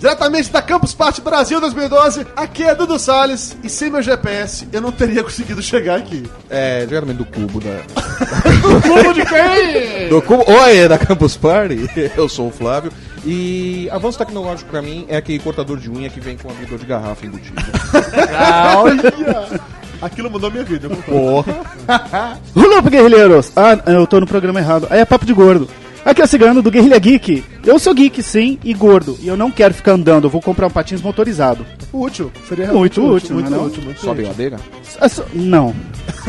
Diretamente da Campus Party Brasil 2012, aqui é Dudu Salles e sem meu GPS eu não teria conseguido chegar aqui. É, diretamente do cubo da. Do cubo de quem? Do cubo. Oi, da Campus Party. Eu sou o Flávio. E avanço tecnológico pra mim é aquele cortador de unha que vem com abridor de garrafa embutido. Olha! Aquilo mudou minha vida. Porra. Olá, guerrilheiros! Ah, eu tô no programa errado. Aí é papo de gordo. Aqui é o Cigano do Guerrilha Geek. Eu sou geek, sim, e gordo. E eu não quero ficar andando, eu vou comprar um patins motorizado. Útil. Seria Muito útil, muito não é não? útil, muito Sobe útil. ladeira? Ah, só- Não.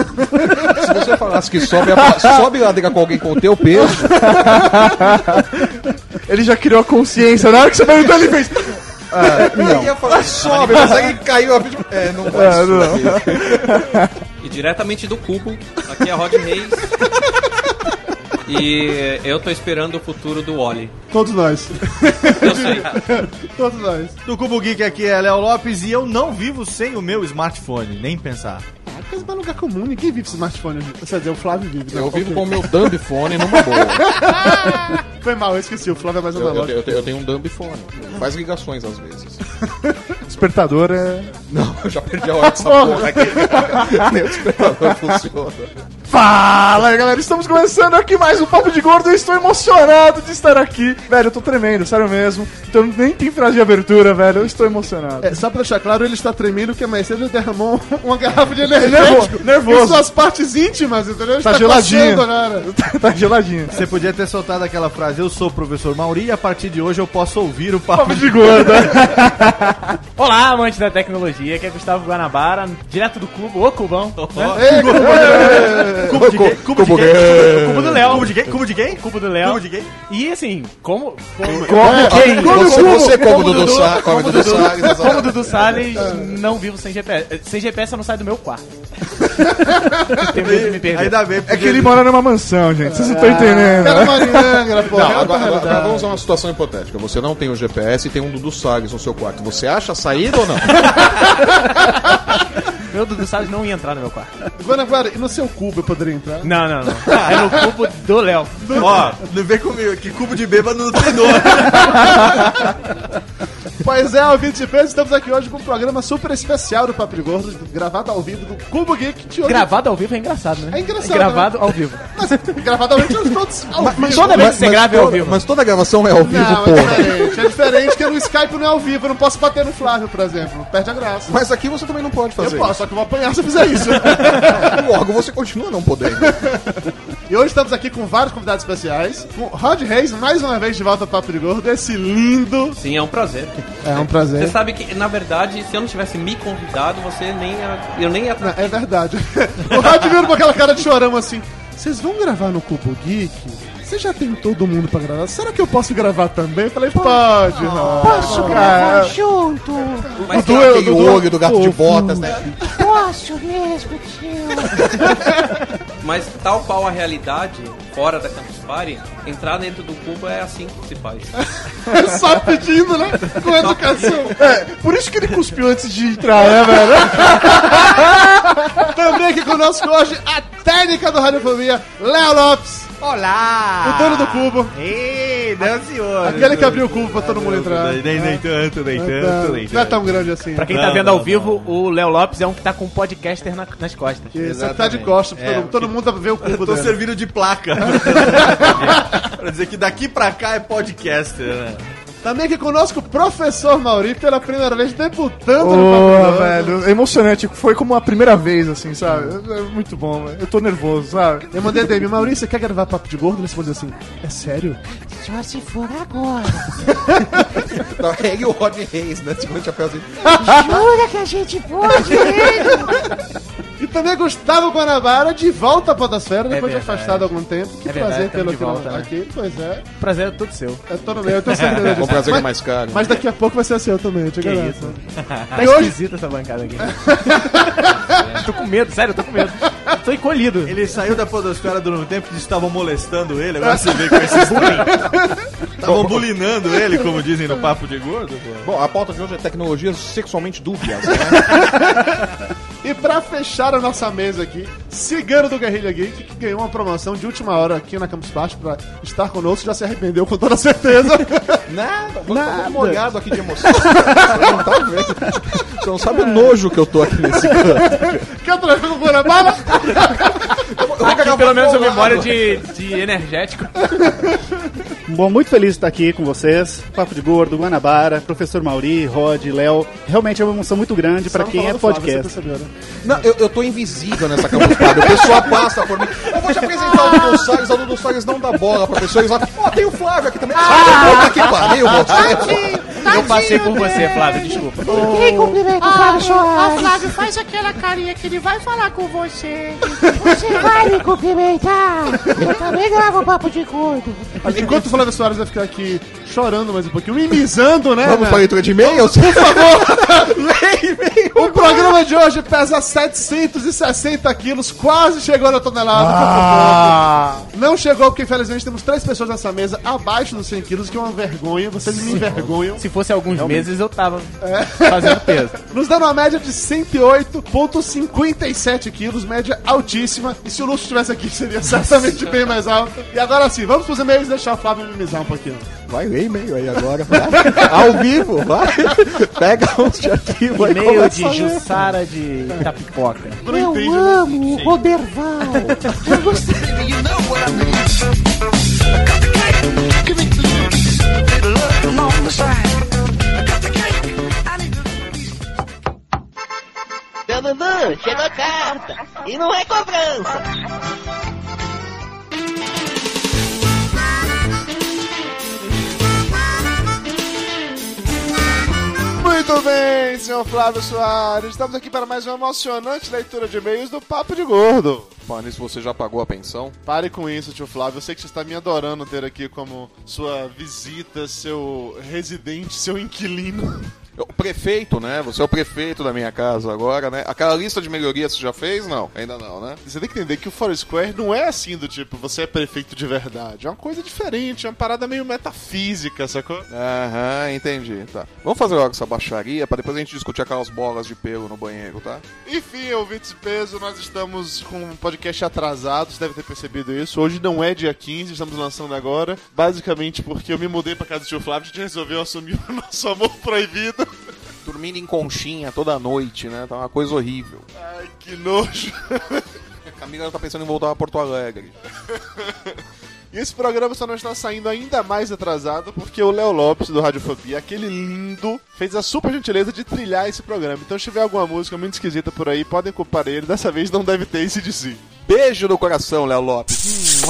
Se você falasse que sobe, a... sobe ladeira com alguém com o teu peso, Ele já criou a consciência. Na hora que você perguntou, ele fez. eu ia falar sobe, mas aí caiu a. É, não vai subir. E diretamente do cubo, aqui é a Rod Reis. E eu tô esperando o futuro do Wally. Todos nós. Eu sei. Todos nós. Do Cubo Geek aqui é Léo Lopes e eu não vivo sem o meu smartphone, nem pensar. Ah, coisa mais lugar comum. Ninguém vive smartphone. Quer dizer, o Flávio vive. né? Eu vivo com o meu dumbphone numa boa. Foi mal, eu esqueci. O Flávio é mais Eu, eu, analógico. eu, eu tenho um dumbphone. Faz ligações às vezes. Despertador é. Não, eu já perdi a hora dessa porra aqui. Nem o despertador funciona. Fala galera. Estamos começando aqui mais um Papo de Gordo. Eu estou emocionado de estar aqui. Velho, eu tô tremendo, sério mesmo. Então nem tem frase de abertura, velho. Eu estou emocionado. É, só pra deixar claro, ele está tremendo porque a mais cedo derramou uma garrafa de nervo- energético nervoso. em suas partes íntimas, entendeu? Ele Tá está geladinho. coçando agora. tá geladinho. Você podia ter soltado aquela frase, eu sou o professor Mauri e a partir de hoje eu posso ouvir o papo Papo de... gordo. Olá, amantes da tecnologia, aqui é Gustavo Guanabara, direto do Cubo, ô Cubão. Ei, Cubo de quem? Cubo de gay. Cubo do Léo. Cubo de quem? Cubo de quem? Cubo do Léo. Cubo de quem? E assim, como. Como, Quem? Você, como Dudu Salles, como o Dudu Salles, não vivo sem GPS. Sem GPS eu não saio do meu quarto. Tem medo de me perder. Ainda bem, É que ele mora numa mansão, gente. Vocês não estão entendendo. cara marinhangra, pô. É agora, vamos usar uma situação hipotética. Você não tem o GPS e tem um Dudu Salles no seu quarto. Você acha a saída ou não? Meu Dudu Salles não ia entrar no meu quarto. Guanabara, e no seu cubo eu poderia entrar? Não, não, não. É no cubo do Léo. Ó, não vem comigo, que cubo de bêbado não tem dor. Pois é, ouvinte de peso, estamos aqui hoje com um programa super especial do Papo de Gordo, gravado ao vivo do Cubo Geek. de hoje- Gravado ao vivo é engraçado, né? É engraçado, gravado ao vivo. Mas, gravado ao vivo, todos ao vivo. toda vez que você grava é ao vivo. mas toda gravação é ao vivo, Não, é porra. diferente. É diferente que no Skype não é ao vivo. Eu não posso bater no Flávio, por exemplo. Perde a graça. Mas aqui você também não pode fazer eu posso, só que eu vou apanhar se eu fizer isso. Logo, você continua não podendo. E hoje estamos aqui com vários convidados especiais. Com Rod Reis, mais uma vez de volta ao Papo de Gordo. Esse lindo. Sim, é um prazer. É um Você prazer. sabe que, na verdade, se eu não tivesse me convidado, você nem ia, eu nem ia Não, é verdade. o Rod vindo com aquela cara de chorão assim. Vocês vão gravar no Cubo Geek? Você já tem todo mundo pra gravar. Será que eu posso gravar também? Eu falei, pode, Rod. Posso gravar junto? Mas Tem aquele olho do gato de botas, né? Posso mesmo, tio? Mas tal qual a realidade, fora da Campus Party, entrar dentro do cubo é assim que se faz. Só pedindo, né? Com educação. É, por isso que ele cuspiu antes de entrar, né, velho? Também aqui conosco hoje a técnica do Radiofobia, Léo Lopes, Olá! o dono do cubo. Ei, não senhor. Aquele que abriu o cubo pra todo mundo entrar. Nem, nem tanto, nem tanto, nem Não é tanto. tão grande assim. Pra quem Não, tá vendo não, ao vivo, o Léo Lopes é um que tá com um podcaster na- nas costas. Isso, você tá de costas, pra É, todo, todo mundo vê o cubo Eu tô dele. servindo de placa. pra dizer que daqui pra cá é podcaster, né? Também aqui conosco o professor Mauri, pela primeira vez debutando no Papo de Gordo. velho, é emocionante. Foi como a primeira vez, assim, sabe? É muito bom, velho. Eu tô nervoso, sabe? Eu mandei DM, Maurício, você quer gravar Papo de Gordo? Ele respondeu assim, é sério? Só se for agora. Não, é ele e o Rodney Reis, né? Segura o chapéuzinho. Jura que a gente pode? Também Gustavo Guanabara, de volta à Podosfera, depois de verdade. afastado há algum tempo. Que É verdade, prazer tê-lo de aqui, volta, né? aqui. Pois é. Prazer é todo seu. É todo meu, eu tenho certeza disso. Com prazer é mas, mais caro. mas daqui a pouco vai ser seu também, eu te Que garanto. isso. Tá E hoje- esquisita essa bancada aqui. tô com medo, sério, eu tô com medo. Eu tô encolhido. Ele saiu da podosfera durante um tempo que estavam molestando ele, agora você vê com esses bullying. Estavam bulinando ele, como dizem no papo de gordo. Bom, a pauta de hoje é tecnologias sexualmente dúbias, né? E pra fechar a nossa mesa aqui, Cigano do Guerrilha Geek, que ganhou uma promoção de última hora aqui na Campus Party pra estar conosco, já se arrependeu com toda certeza. Nada, tô Nada. molhado aqui de emoção. Você não tá vendo. Você não sabe o nojo que eu tô aqui nesse canto. Quer trocar com o Guanabara? Aqui pelo menos a memória de, de energético. Bom, muito feliz de estar aqui com vocês. Papo de Gordo, Guanabara, professor Mauri, Rod, Léo. Realmente é uma emoção muito grande pra quem é podcast. Não, eu, eu tô invisível nessa Party. O pessoal passa por mim. Eu vou te apresentar o Dudu Salles. O Dudu Salles não dá bola pra pessoa. Eles falam, ó, tem o Flávio aqui também. Ah, puta que pariu, você. Eu passei por você, Flávio, desculpa. Quem cumprimenta o Flávio ah, Soares? Flávio, faz aquela carinha que ele vai falar com você. Você vai me cumprimentar? Eu também gravo o papo de gordo. Enquanto o Flávio Soares vai ficar aqui chorando mais um pouquinho, mimizando, né? Vamos né? pra leitura de e-mails? Por favor, leia. O programa de hoje pesa 760 quilos, quase chegou na tonelada. Ah. Não chegou porque, infelizmente, temos três pessoas nessa mesa abaixo dos 100 quilos, que é uma vergonha. Vocês me envergonham. Se fosse alguns meses, eu tava fazendo peso. Nos dando uma média de 108,57 quilos, média altíssima. E se o Lúcio estivesse aqui, seria certamente bem mais alta. E agora sim, vamos pros e-mails e deixar o Flávio mimizar um pouquinho. Vai ler e-mail aí agora. Vai. Ao vivo, vai. Pega uns de arquivo aí. E-mail de. Jussara de Itapipoca. Eu né? amo o Roberval. Eu gostei. Seu Dudu, chegou a carta. E não é cobrança. Muito bem, senhor Flávio Soares. Estamos aqui para mais uma emocionante leitura de e-mails do Papo de Gordo. Nisso, você já pagou a pensão? Pare com isso, tio Flávio. Eu sei que você está me adorando ter aqui como sua visita, seu residente, seu inquilino. O prefeito, né? Você é o prefeito da minha casa agora, né? Aquela lista de melhorias você já fez? Não, ainda não, né? Você tem que entender que o Foursquare não é assim do tipo, você é prefeito de verdade. É uma coisa diferente, é uma parada meio metafísica, sacou? Aham, entendi, tá. Vamos fazer logo essa baixaria pra depois a gente discutir aquelas bolas de pelo no banheiro, tá? Enfim, ouvintes de peso, nós estamos com um podcast atrasado, você deve ter percebido isso. Hoje não é dia 15, estamos lançando agora. Basicamente porque eu me mudei pra casa do tio Flávio, a gente resolveu assumir o nosso amor proibido. Dormindo em conchinha toda noite, né? Tá uma coisa horrível. Ai, que nojo. A Camila tá pensando em voltar a Porto Alegre. E esse programa só não está saindo ainda mais atrasado porque o Léo Lopes, do Radiofobia, aquele lindo, fez a super gentileza de trilhar esse programa. Então, se tiver alguma música muito esquisita por aí, podem culpar ele. Dessa vez não deve ter esse de si. Beijo no coração, Léo Lopes.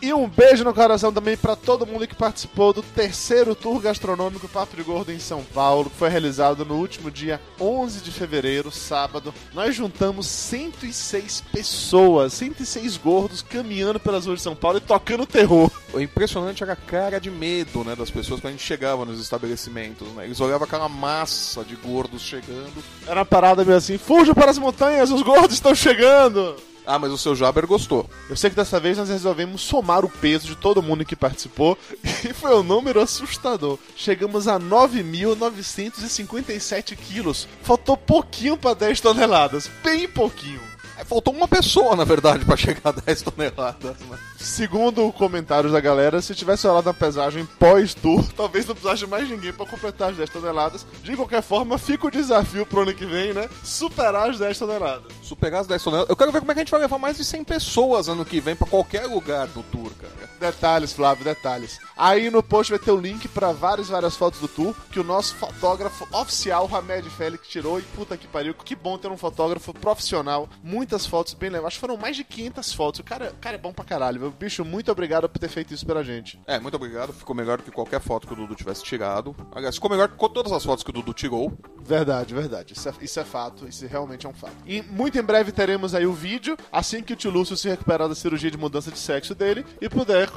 E um beijo no coração também para todo mundo que participou do terceiro tour gastronômico Papo de Gordo em São Paulo, que foi realizado no último dia 11 de fevereiro, sábado. Nós juntamos 106 pessoas, 106 gordos caminhando pelas ruas de São Paulo e tocando terror. O impressionante era a cara de medo, né, das pessoas quando a gente chegava nos estabelecimentos, né? Eles olhavam aquela massa de gordos chegando. Era uma parada meio assim: fujam para as montanhas, os gordos estão chegando! Ah, mas o seu Jaber gostou. Eu sei que dessa vez nós resolvemos somar o peso de todo mundo que participou e foi um número assustador. Chegamos a 9.957 quilos. Faltou pouquinho para 10 toneladas, bem pouquinho. É, faltou uma pessoa, na verdade, pra chegar a 10 toneladas, né? Segundo comentários da galera, se tivesse rolado uma pesagem pós-tour, talvez não precisasse mais ninguém para completar as 10 toneladas. De qualquer forma, fica o desafio pro ano que vem, né? Superar as 10 toneladas. Superar as 10 toneladas. Eu quero ver como é que a gente vai levar mais de 100 pessoas ano que vem pra qualquer lugar do tour, cara. Detalhes, Flávio, detalhes. Aí no post vai ter o link pra várias, várias fotos do tour que o nosso fotógrafo oficial, Hamed Félix, tirou. E puta que pariu, que bom ter um fotógrafo profissional. Muitas fotos bem legais. Acho que foram mais de 500 fotos. O cara, o cara é bom pra caralho, meu bicho. Muito obrigado por ter feito isso pela gente. É, muito obrigado. Ficou melhor do que qualquer foto que o Dudu tivesse tirado. Aliás, ficou melhor que todas as fotos que o Dudu tirou. Verdade, verdade. Isso é, isso é fato. Isso realmente é um fato. E muito muito em breve teremos aí o vídeo, assim que o tio Lúcio se recuperar da cirurgia de mudança de sexo dele e puder,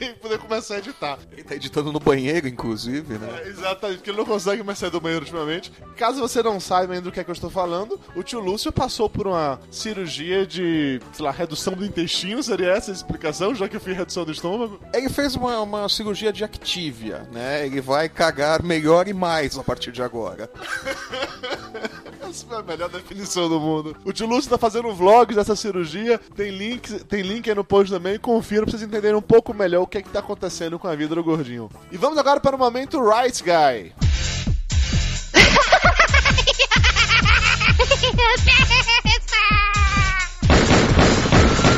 e puder começar a editar. Ele tá editando no banheiro, inclusive, né? É, exatamente, porque ele não consegue mais sair do banheiro ultimamente. Caso você não saiba ainda do que é que eu estou falando, o tio Lúcio passou por uma cirurgia de, sei lá, redução do intestino, seria essa a explicação, já que eu fiz redução do estômago? Ele fez uma, uma cirurgia de Activia, né? Ele vai cagar melhor e mais a partir de agora. Essa é a melhor definição do mundo. O tio Lúcio tá fazendo vlogs dessa cirurgia. Tem link, tem link aí no post também. Confira pra vocês entenderem um pouco melhor o que é que tá acontecendo com a vida do gordinho. E vamos agora para o momento Right Guy.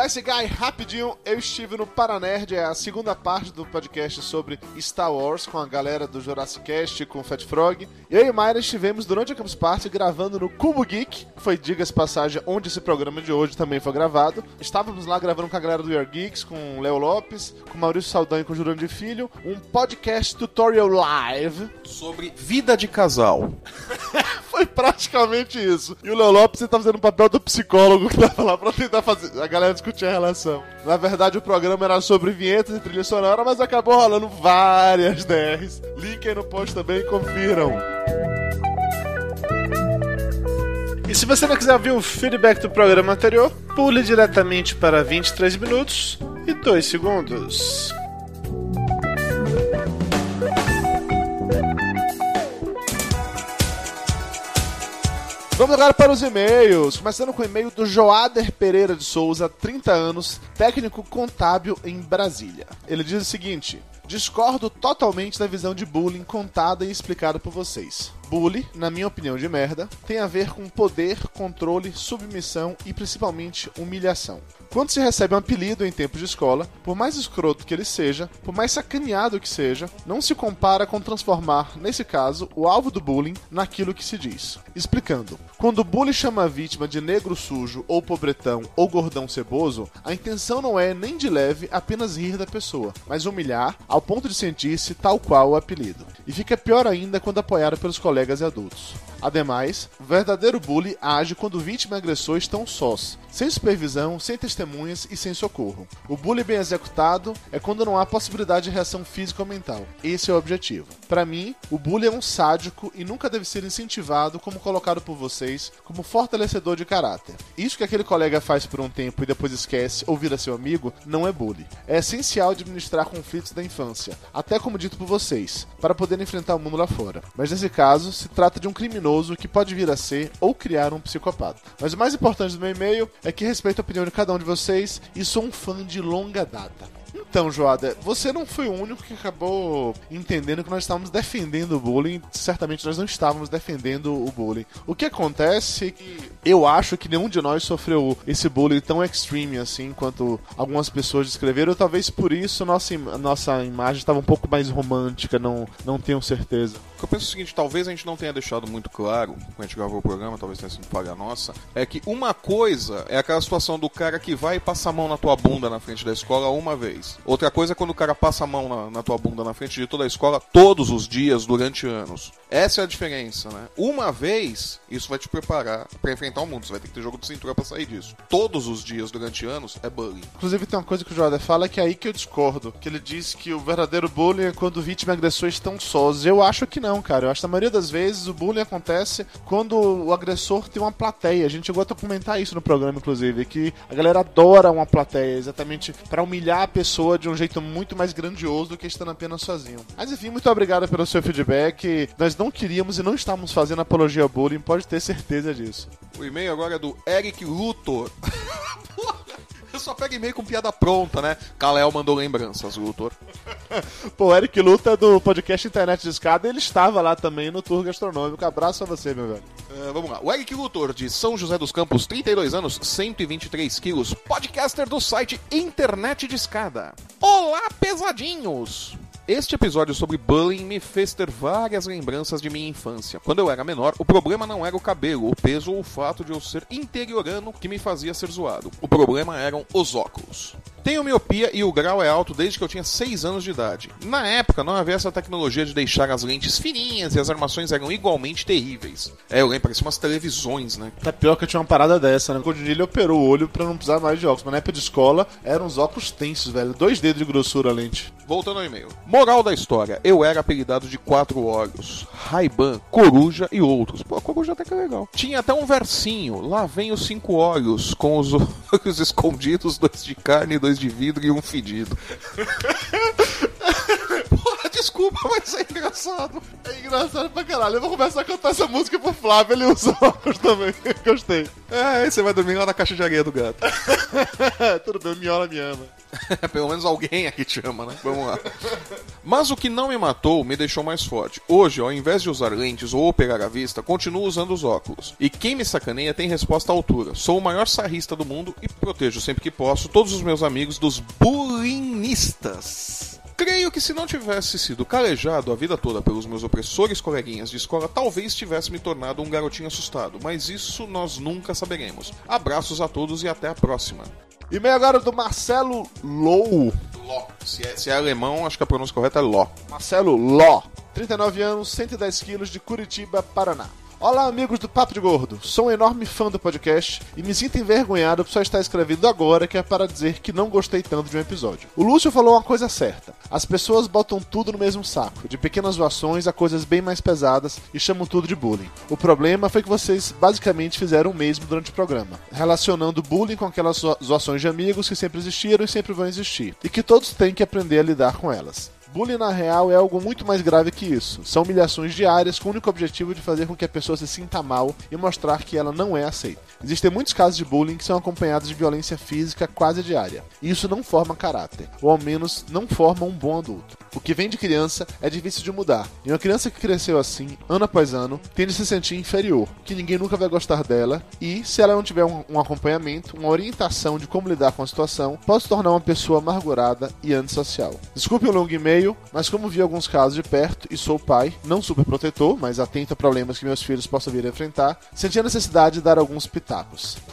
Rice Guy, rapidinho, eu estive no Paranerd, é a segunda parte do podcast sobre Star Wars com a galera do Jurassic Cast com o Fat Frog. Eu e Mayra estivemos durante a Campus Party gravando no Cubo Geek, que foi, diga-se passagem, onde esse programa de hoje também foi gravado. Estávamos lá gravando com a galera do Your Geeks, com o Léo Lopes, com o Maurício Saldanha e com o Jurandir Filho, um podcast tutorial live Sobre vida de casal. Foi praticamente isso. E o Léo Lopes tá fazendo o papel do psicólogo que tava lá pra tentar fazer a galera discutir a relação. Na verdade, o programa era sobre vinhetas e trilha sonora, mas acabou rolando várias DRs. Link aí no post também, confiram. E se você não quiser ouvir o feedback do programa anterior, pule diretamente para 23 minutos e 2 segundos. Vamos agora para os e-mails. Começando com o e-mail do Joader Pereira de Souza, 30 anos, técnico contábil em Brasília. Ele diz o seguinte: Discordo totalmente da visão de bullying contada e explicada por vocês. Bullying, na minha opinião de merda, tem a ver com poder, controle, submissão e principalmente humilhação. Quando se recebe um apelido em tempo de escola, por mais escroto que ele seja, por mais sacaneado que seja, não se compara com transformar, nesse caso, o alvo do bullying naquilo que se diz. Explicando, quando o bullying chama a vítima de negro sujo, ou pobretão, ou gordão ceboso, a intenção não é nem de leve apenas rir da pessoa, mas humilhar ao ponto de sentir-se tal qual o apelido. E fica pior ainda quando apoiado pelos colegas e adultos. Ademais, o verdadeiro bully age quando vítima e agressor estão sós, sem supervisão, sem testemunhas e sem socorro. O bullying bem executado é quando não há possibilidade de reação física ou mental. Esse é o objetivo. Para mim, o bullying é um sádico e nunca deve ser incentivado como colocado por vocês como fortalecedor de caráter. Isso que aquele colega faz por um tempo e depois esquece ou vira seu amigo não é bullying. É essencial administrar conflitos da infância, até como dito por vocês, para poder enfrentar o mundo lá fora. Mas nesse caso, se trata de um criminoso que pode vir a ser ou criar um psicopata. Mas o mais importante do meu e-mail é que respeito a opinião de cada um de vocês e sou um fã de longa data. Então, Joada, você não foi o único que acabou entendendo que nós estávamos defendendo o bullying. Certamente nós não estávamos defendendo o bullying. O que acontece é que eu acho que nenhum de nós sofreu esse bullying tão extreme assim quanto algumas pessoas descreveram. Talvez por isso nossa, nossa imagem estava um pouco mais romântica, não, não tenho certeza. O que eu penso é o seguinte, talvez a gente não tenha deixado muito claro, quando a gente gravou o programa, talvez tenha sido falha nossa, é que uma coisa é aquela situação do cara que vai e passa a mão na tua bunda na frente da escola uma vez. Outra coisa é quando o cara passa a mão na, na tua bunda na frente de toda a escola todos os dias durante anos. Essa é a diferença, né? Uma vez, isso vai te preparar pra enfrentar o mundo. Você vai ter que ter jogo de cintura pra sair disso. Todos os dias durante anos é bullying. Inclusive tem uma coisa que o Joada fala que é aí que eu discordo. Que ele diz que o verdadeiro bullying é quando vítima e agressor estão sós. Eu acho que não, cara. Eu acho que na maioria das vezes o bullying acontece quando o agressor tem uma plateia. A gente chegou a comentar isso no programa, inclusive, que a galera adora uma plateia, exatamente pra humilhar a pessoa de um jeito muito mais grandioso do que estando apenas sozinho. Mas enfim, muito obrigado pelo seu feedback. Nós não queríamos e não estamos fazendo apologia ao bullying, pode ter certeza disso. O e-mail agora é do Eric Luthor. Eu só pego e-mail com piada pronta, né? Kalel mandou lembranças, Luthor. Pô, o Eric Luta do podcast Internet de Escada, ele estava lá também no tour gastronômico. Abraço a você, meu velho. Uh, vamos lá. O Eric Luthor, de São José dos Campos, 32 anos, 123 quilos, podcaster do site Internet de Escada. Olá, pesadinhos! Este episódio sobre bullying me fez ter várias lembranças de minha infância. Quando eu era menor, o problema não era o cabelo, o peso ou o fato de eu ser interiorano que me fazia ser zoado. O problema eram os óculos. Tenho miopia e o grau é alto desde que eu tinha 6 anos de idade. Na época, não havia essa tecnologia de deixar as lentes fininhas e as armações eram igualmente terríveis. É, eu lembro, parecia umas televisões, né? Tá pior que eu tinha uma parada dessa, né? Quando ele operou o olho pra não precisar mais de óculos. Mas na época de escola, eram uns óculos tensos, velho. Dois dedos de grossura a lente. Voltando ao e-mail. Moral da história: eu era apelidado de quatro olhos, Ray-Ban, Coruja e outros. Pô, a Coruja até que é legal. Tinha até um versinho: lá vem os cinco olhos, com os olhos escondidos, dois de carne, dois de vidro e um fedido. Porra, desculpa, mas é engraçado. É engraçado pra caralho. Eu vou começar a cantar essa música pro Flávio, ele usa óculos também. Gostei. É, você vai dormir lá na caixa de areia do gato. Tudo bem, Miola me ama. Pelo menos alguém aqui te ama, né? Vamos lá. Mas o que não me matou me deixou mais forte. Hoje, ao invés de usar lentes ou operar a vista, continuo usando os óculos. E quem me sacaneia tem resposta à altura. Sou o maior sarrista do mundo e protejo sempre que posso todos os meus amigos dos bulinistas. Creio que se não tivesse sido calejado a vida toda pelos meus opressores coleguinhas de escola, talvez tivesse me tornado um garotinho assustado, mas isso nós nunca saberemos. Abraços a todos e até a próxima. E-mail agora do Marcelo Lou. Ló. Se é, se é alemão, acho que a pronúncia correta é Ló. Marcelo Ló. 39 anos, 110 quilos, de Curitiba, Paraná. Olá, amigos do Papo de Gordo. Sou um enorme fã do podcast e me sinto envergonhado por só estar escrevendo agora que é para dizer que não gostei tanto de um episódio. O Lúcio falou uma coisa certa. As pessoas botam tudo no mesmo saco, de pequenas zoações a coisas bem mais pesadas e chamam tudo de bullying. O problema foi que vocês basicamente fizeram o mesmo durante o programa, relacionando bullying com aquelas zo- zoações de amigos que sempre existiram e sempre vão existir, e que todos têm que aprender a lidar com elas. Bullying, na real, é algo muito mais grave que isso. São humilhações diárias com o único objetivo de fazer com que a pessoa se sinta mal e mostrar que ela não é aceita. Existem muitos casos de bullying que são acompanhados de violência física quase diária. E isso não forma caráter, ou ao menos não forma um bom adulto. O que vem de criança é difícil de mudar. E uma criança que cresceu assim, ano após ano, tende a se sentir inferior, que ninguém nunca vai gostar dela, e se ela não tiver um, um acompanhamento, uma orientação de como lidar com a situação, pode se tornar uma pessoa amargurada e antissocial. Desculpe o longo e-mail, mas como vi alguns casos de perto e sou pai, não super protetor, mas atento a problemas que meus filhos possam vir a enfrentar, senti a necessidade de dar alguns pitacos.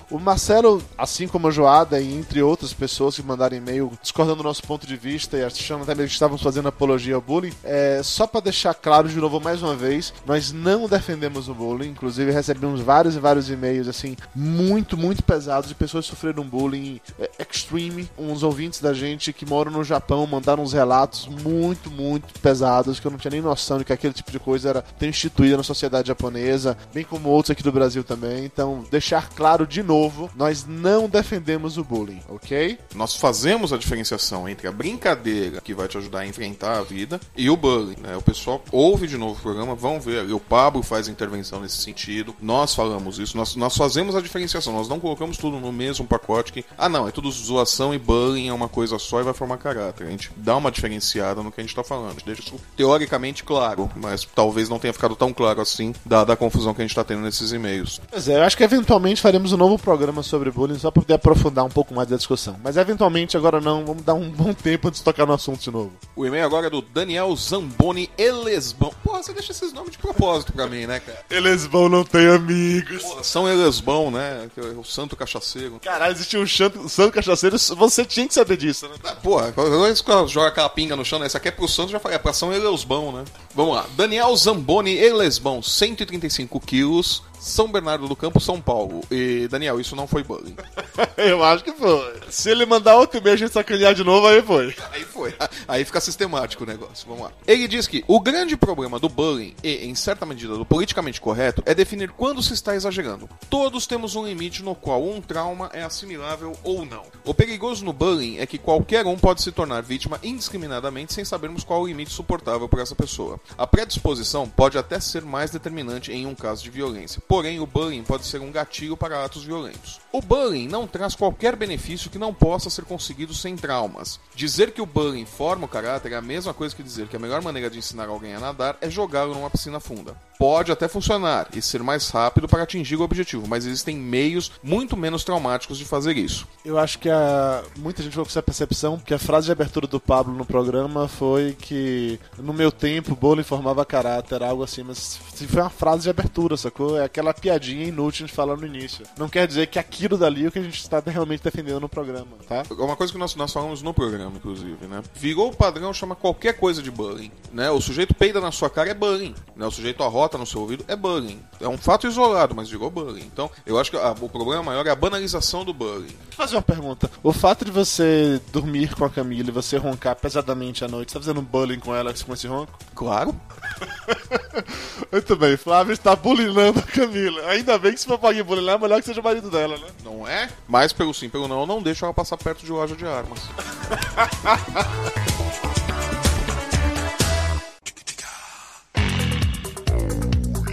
O Marcelo, assim como a Joada e entre outras pessoas que mandaram e-mail discordando do nosso ponto de vista e achando até mesmo que estávamos fazendo apologia ao bullying, é só para deixar claro de novo mais uma vez, nós não defendemos o bullying, inclusive recebemos vários e vários e-mails assim muito, muito pesados de pessoas sofreram bullying é, extreme, uns ouvintes da gente que moram no Japão mandaram uns relatos muito, muito pesados que eu não tinha nem noção de que aquele tipo de coisa era tão instituída na sociedade japonesa, bem como outros aqui do Brasil também. Então, deixar claro de novo, nós não defendemos o bullying, ok? Nós fazemos a diferenciação entre a brincadeira que vai te ajudar a enfrentar a vida e o bullying. Né? O pessoal ouve de novo o programa, vão ver. O Pablo faz intervenção nesse sentido. Nós falamos isso, nós, nós fazemos a diferenciação. Nós não colocamos tudo no mesmo pacote que, ah, não, é tudo zoação e bullying é uma coisa só e vai formar caráter. A gente dá uma diferenciada no que a gente tá falando. A gente deixa isso teoricamente claro, mas talvez não tenha ficado tão claro assim, dada a confusão que a gente tá tendo nesses e-mails. Pois é, eu acho que eventualmente faremos um novo programa sobre bullying só para poder aprofundar um pouco mais da discussão. Mas eventualmente agora não, vamos dar um bom tempo antes de tocar no assunto de novo. O e-mail agora é do Daniel Zamboni Elesbão. Porra, você deixa esses nomes de propósito pra mim, né, cara? Elesbão não tem amigos. Porra, São Elesbão, né? é O santo cachaceiro. Caralho, existe um santo, santo cachaceiro, você tinha que saber disso, né? Ah, Porra, quando jogo aquela pinga no chão, né? Esse aqui é pro Santos, já falei, é pra São Elesbão, né? Vamos lá. Daniel Zamboni Elesbão, 135 quilos, São Bernardo do Campo, São Paulo. E, Daniel, isso não foi bullying. eu acho que foi. Se ele mandar outro e-mail a gente sacanear de novo, aí foi. Aí foi. Aí fica sistemático o negócio. Vamos lá. Ele diz que o grande problema do bullying e, em certa medida, do politicamente correto é definir quando se está exagerando. Todos temos um limite no qual um trauma é assimilável ou não. O perigoso no bullying é que qualquer um pode se tornar vítima indiscriminadamente sem sabermos qual o limite suportável por essa pessoa. A predisposição pode até ser mais determinante em um caso de violência, porém o bullying pode ser um gatilho para atos violentos. O bullying não traz qualquer benefício que não possa ser conseguido sem traumas. Dizer que o bullying forma o caráter é a mesma coisa que dizer que a melhor maneira de ensinar alguém a nadar é jogá-lo numa piscina funda. Pode até funcionar e ser mais rápido para atingir o objetivo, mas existem meios muito menos traumáticos de fazer isso. Eu acho que a... muita gente ficou com essa percepção, porque a frase de abertura do Pablo no programa foi que no meu tempo o bolo formava caráter, algo assim, mas foi uma frase de abertura, sacou? É aquela aquela piadinha inútil de falar no início. Não quer dizer que aquilo dali é o que a gente está realmente defendendo no programa, tá? Uma coisa que nós, nós falamos no programa, inclusive, né? Virou o padrão, chama qualquer coisa de bullying, né? O sujeito peida na sua cara é bullying, né? O sujeito arrota no seu ouvido é bullying. É um fato isolado, mas virou bullying. Então, eu acho que a- o problema maior é a banalização do bullying. Deixa eu fazer uma pergunta. O fato de você dormir com a Camila e você roncar pesadamente à noite, você tá fazendo bullying com ela com esse ronco? Claro. Muito bem, Flávio está bulinando a Camila. Ainda bem que se for pra bulinar, é melhor que seja o marido dela, né? Não é? Mas pelo sim, pelo não, eu não deixo ela passar perto de loja de armas.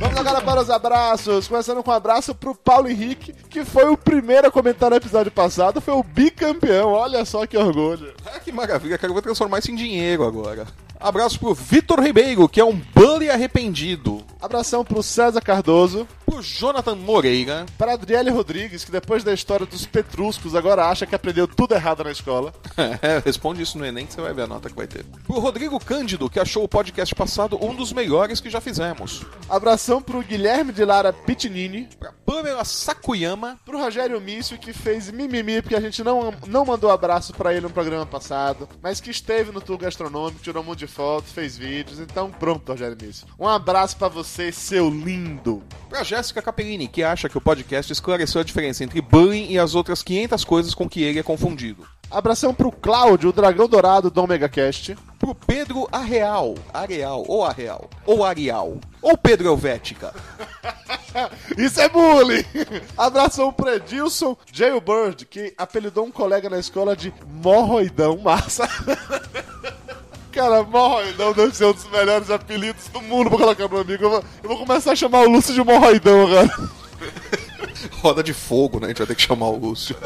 Vamos agora para os abraços. Começando com um abraço pro Paulo Henrique, que foi o primeiro a comentar no episódio passado, foi o bicampeão. Olha só que orgulho. Ah, que maravilha, cara, eu vou transformar isso em dinheiro agora. Abraço pro Vitor Ribeiro, que é um bully arrependido. Abração pro César Cardoso. Pro Jonathan Moreira. Para Adriele Rodrigues, que depois da história dos Petruscos agora acha que aprendeu tudo errado na escola. É, responde isso no Enem que você vai ver a nota que vai ter. Pro Rodrigo Cândido, que achou o podcast passado um dos melhores que já fizemos. Abração pro Guilherme de Lara Pitinini. Pra Pamela Sakuyama. Pro Rogério Mício, que fez mimimi porque a gente não, não mandou abraço pra ele no programa passado, mas que esteve no tour gastronômico, tirou um monte de fotos, fez vídeos. Então, pronto, Rogério Mício. Um abraço pra você, seu lindo. Pra Jéssica Capellini, que acha que o podcast esclareceu a diferença entre bullying e as outras 500 coisas com que ele é confundido. Abração pro Cláudio, o dragão dourado do Omega Cast. Pro Pedro Arreal, Areal, ou Arreal, ou Arial, ou Pedro Helvética. Isso é bullying! Abração pro Edilson Jailbird, que apelidou um colega na escola de Morroidão Massa. Cara, Morroidão deve ser um dos melhores apelidos do mundo pra colocar pro amigo. Eu vou, eu vou começar a chamar o Lúcio de Morroidão agora. Roda de fogo, né? A gente vai ter que chamar o Lúcio.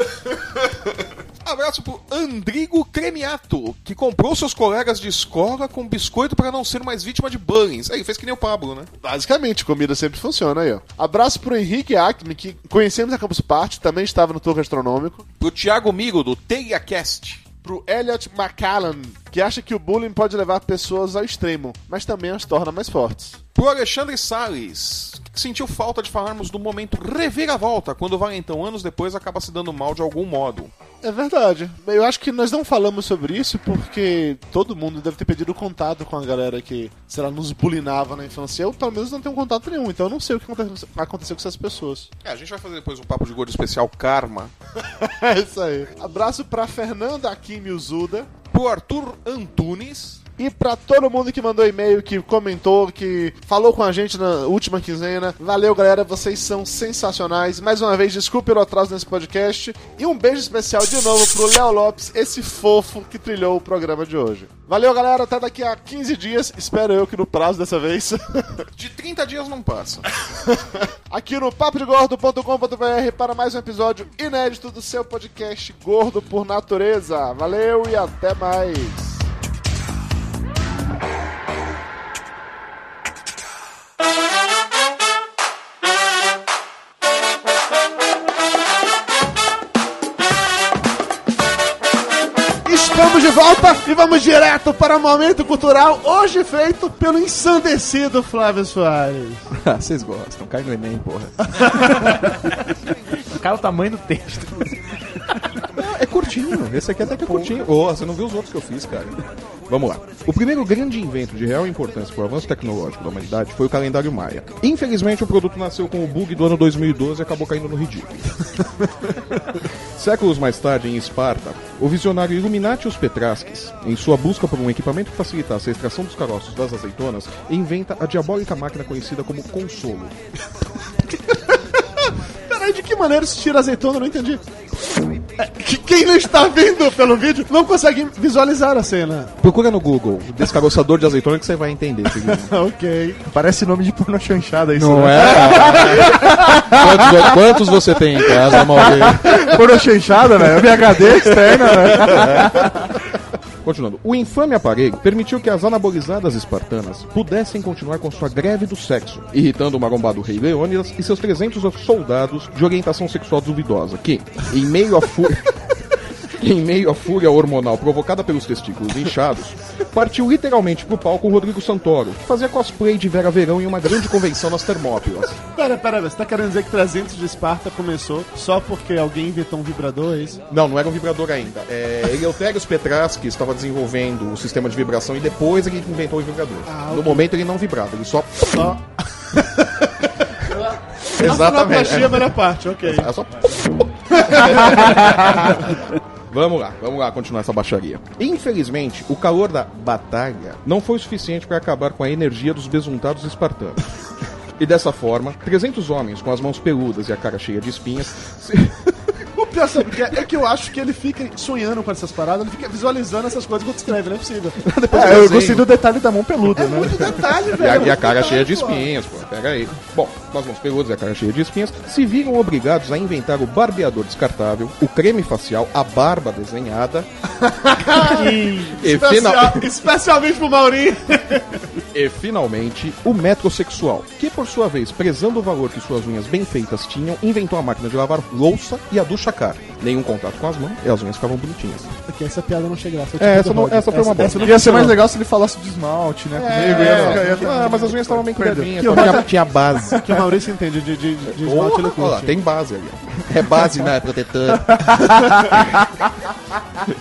Abraço pro Andrigo Cremiato, que comprou seus colegas de escola com biscoito para não ser mais vítima de bullying. Aí, fez que nem o Pablo, né? Basicamente, comida sempre funciona aí, ó. Abraço pro Henrique Acme, que conhecemos a Campus Party, também estava no tour gastronômico. Pro Thiago Miro, do TeiaCast. Pro Elliot McCallan, que acha que o bullying pode levar pessoas ao extremo, mas também as torna mais fortes. Pro Alexandre Salles, sentiu falta de falarmos do momento reviravolta, quando o Valentão, anos depois, acaba se dando mal de algum modo. É verdade. Eu acho que nós não falamos sobre isso porque todo mundo deve ter pedido contato com a galera que, sei lá, nos bulinava na infância. Eu, pelo menos, não tenho contato nenhum, então eu não sei o que aconte- aconteceu com essas pessoas. É, a gente vai fazer depois um papo de gordo especial Karma. é isso aí. Abraço pra Fernanda Akim Mizuda. Pro Arthur Antunes. E pra todo mundo que mandou e-mail, que comentou, que falou com a gente na última quinzena. Valeu, galera. Vocês são sensacionais. Mais uma vez, desculpe pelo atraso nesse podcast. E um beijo especial de novo pro Léo Lopes, esse fofo que trilhou o programa de hoje. Valeu, galera. Até daqui a 15 dias. Espero eu que no prazo dessa vez. De 30 dias não passa. Aqui no papodegordo.com.br para mais um episódio inédito do seu podcast Gordo por Natureza. Valeu e até mais. Estamos de volta e vamos direto para o momento cultural, hoje feito pelo ensandecido Flávio Soares. Vocês gostam, cai no Enem, porra. Cara, o tamanho do texto. É curtinho, esse aqui até que é curtinho. Ô, você não viu os outros que eu fiz, cara. Vamos lá. O primeiro grande invento de real importância para o avanço tecnológico da humanidade foi o calendário Maia. Infelizmente, o produto nasceu com o bug do ano 2012 e acabou caindo no ridículo. Séculos mais tarde, em Esparta, o visionário Illuminatius Petrasques, em sua busca por um equipamento que facilitasse a extração dos caroços das azeitonas, inventa a diabólica máquina conhecida como consolo. Peraí, de que maneira se tira azeitona? Eu não entendi. É, que- quem não está vendo pelo vídeo não consegue visualizar a cena. Procura no Google, descaroçador de azeitona que você vai entender. ok. Parece nome de porno chanchada isso. Não né? é? quantos, quantos você tem em casa, Mauri? Porno chanchada, velho. VHD externa, velho. Continuando. O infame aparelho permitiu que as anabolizadas espartanas pudessem continuar com sua greve do sexo, irritando o marombado rei Leônidas e seus 300 soldados de orientação sexual duvidosa, que, em meio à fúria... em meio à fúria hormonal provocada pelos testículos inchados, partiu literalmente pro palco o Rodrigo Santoro, que fazia cosplay de Vera Verão em uma grande convenção nas Termópilas. Pera, pera, você tá querendo dizer que 300 de Esparta começou só porque alguém inventou um vibrador, é isso? Não, não era um vibrador ainda. É, Eleutherius Petraski estava desenvolvendo o sistema de vibração e depois ele inventou o vibrador. Ah, No ok. momento ele não vibrava, ele só. Só. Exatamente. A melhor parte, ok. É só... Vamos lá, vamos lá continuar essa baixaria. Infelizmente, o calor da batalha não foi o suficiente para acabar com a energia dos besuntados espartanos. E dessa forma, 300 homens com as mãos peludas e a cara cheia de espinhas se- O pior sabe o que é? É que eu acho que ele fica sonhando com essas paradas, ele fica visualizando essas coisas quando escreve, não é possível. Depois É, do eu gostei do detalhe da mão peluda, né? Muito detalhe, E a, velho. e a cara muito cheia de detalhe, pô. espinhas, pô. Pega aí. Bom, com as mãos peludas e a cara cheia de espinhas, se viram obrigados a inventar o barbeador descartável, o creme facial, a barba desenhada. e, final- Especial- Especialmente pro Maurinho. e finalmente, o metrosexual, que por sua vez, prezando o valor que suas unhas bem feitas tinham, inventou a máquina de lavar louça e a ducha cara. Nenhum contato com as mãos e as unhas ficavam bonitinhas. Aqui, essa piada não chega lá. É, tipo essa não- essa foi uma boa. essa Ia ser mais legal se ele falasse de esmalte, né? Comigo, ia ficar- ia ficar- Ah, mas as unhas estavam bem cuidadinhas, Que o só tinha, tinha base. Que o Maurício entende de, de, de esmalte, ele Olha lá, curte. tem base ali. ó. É base, né? Protetor.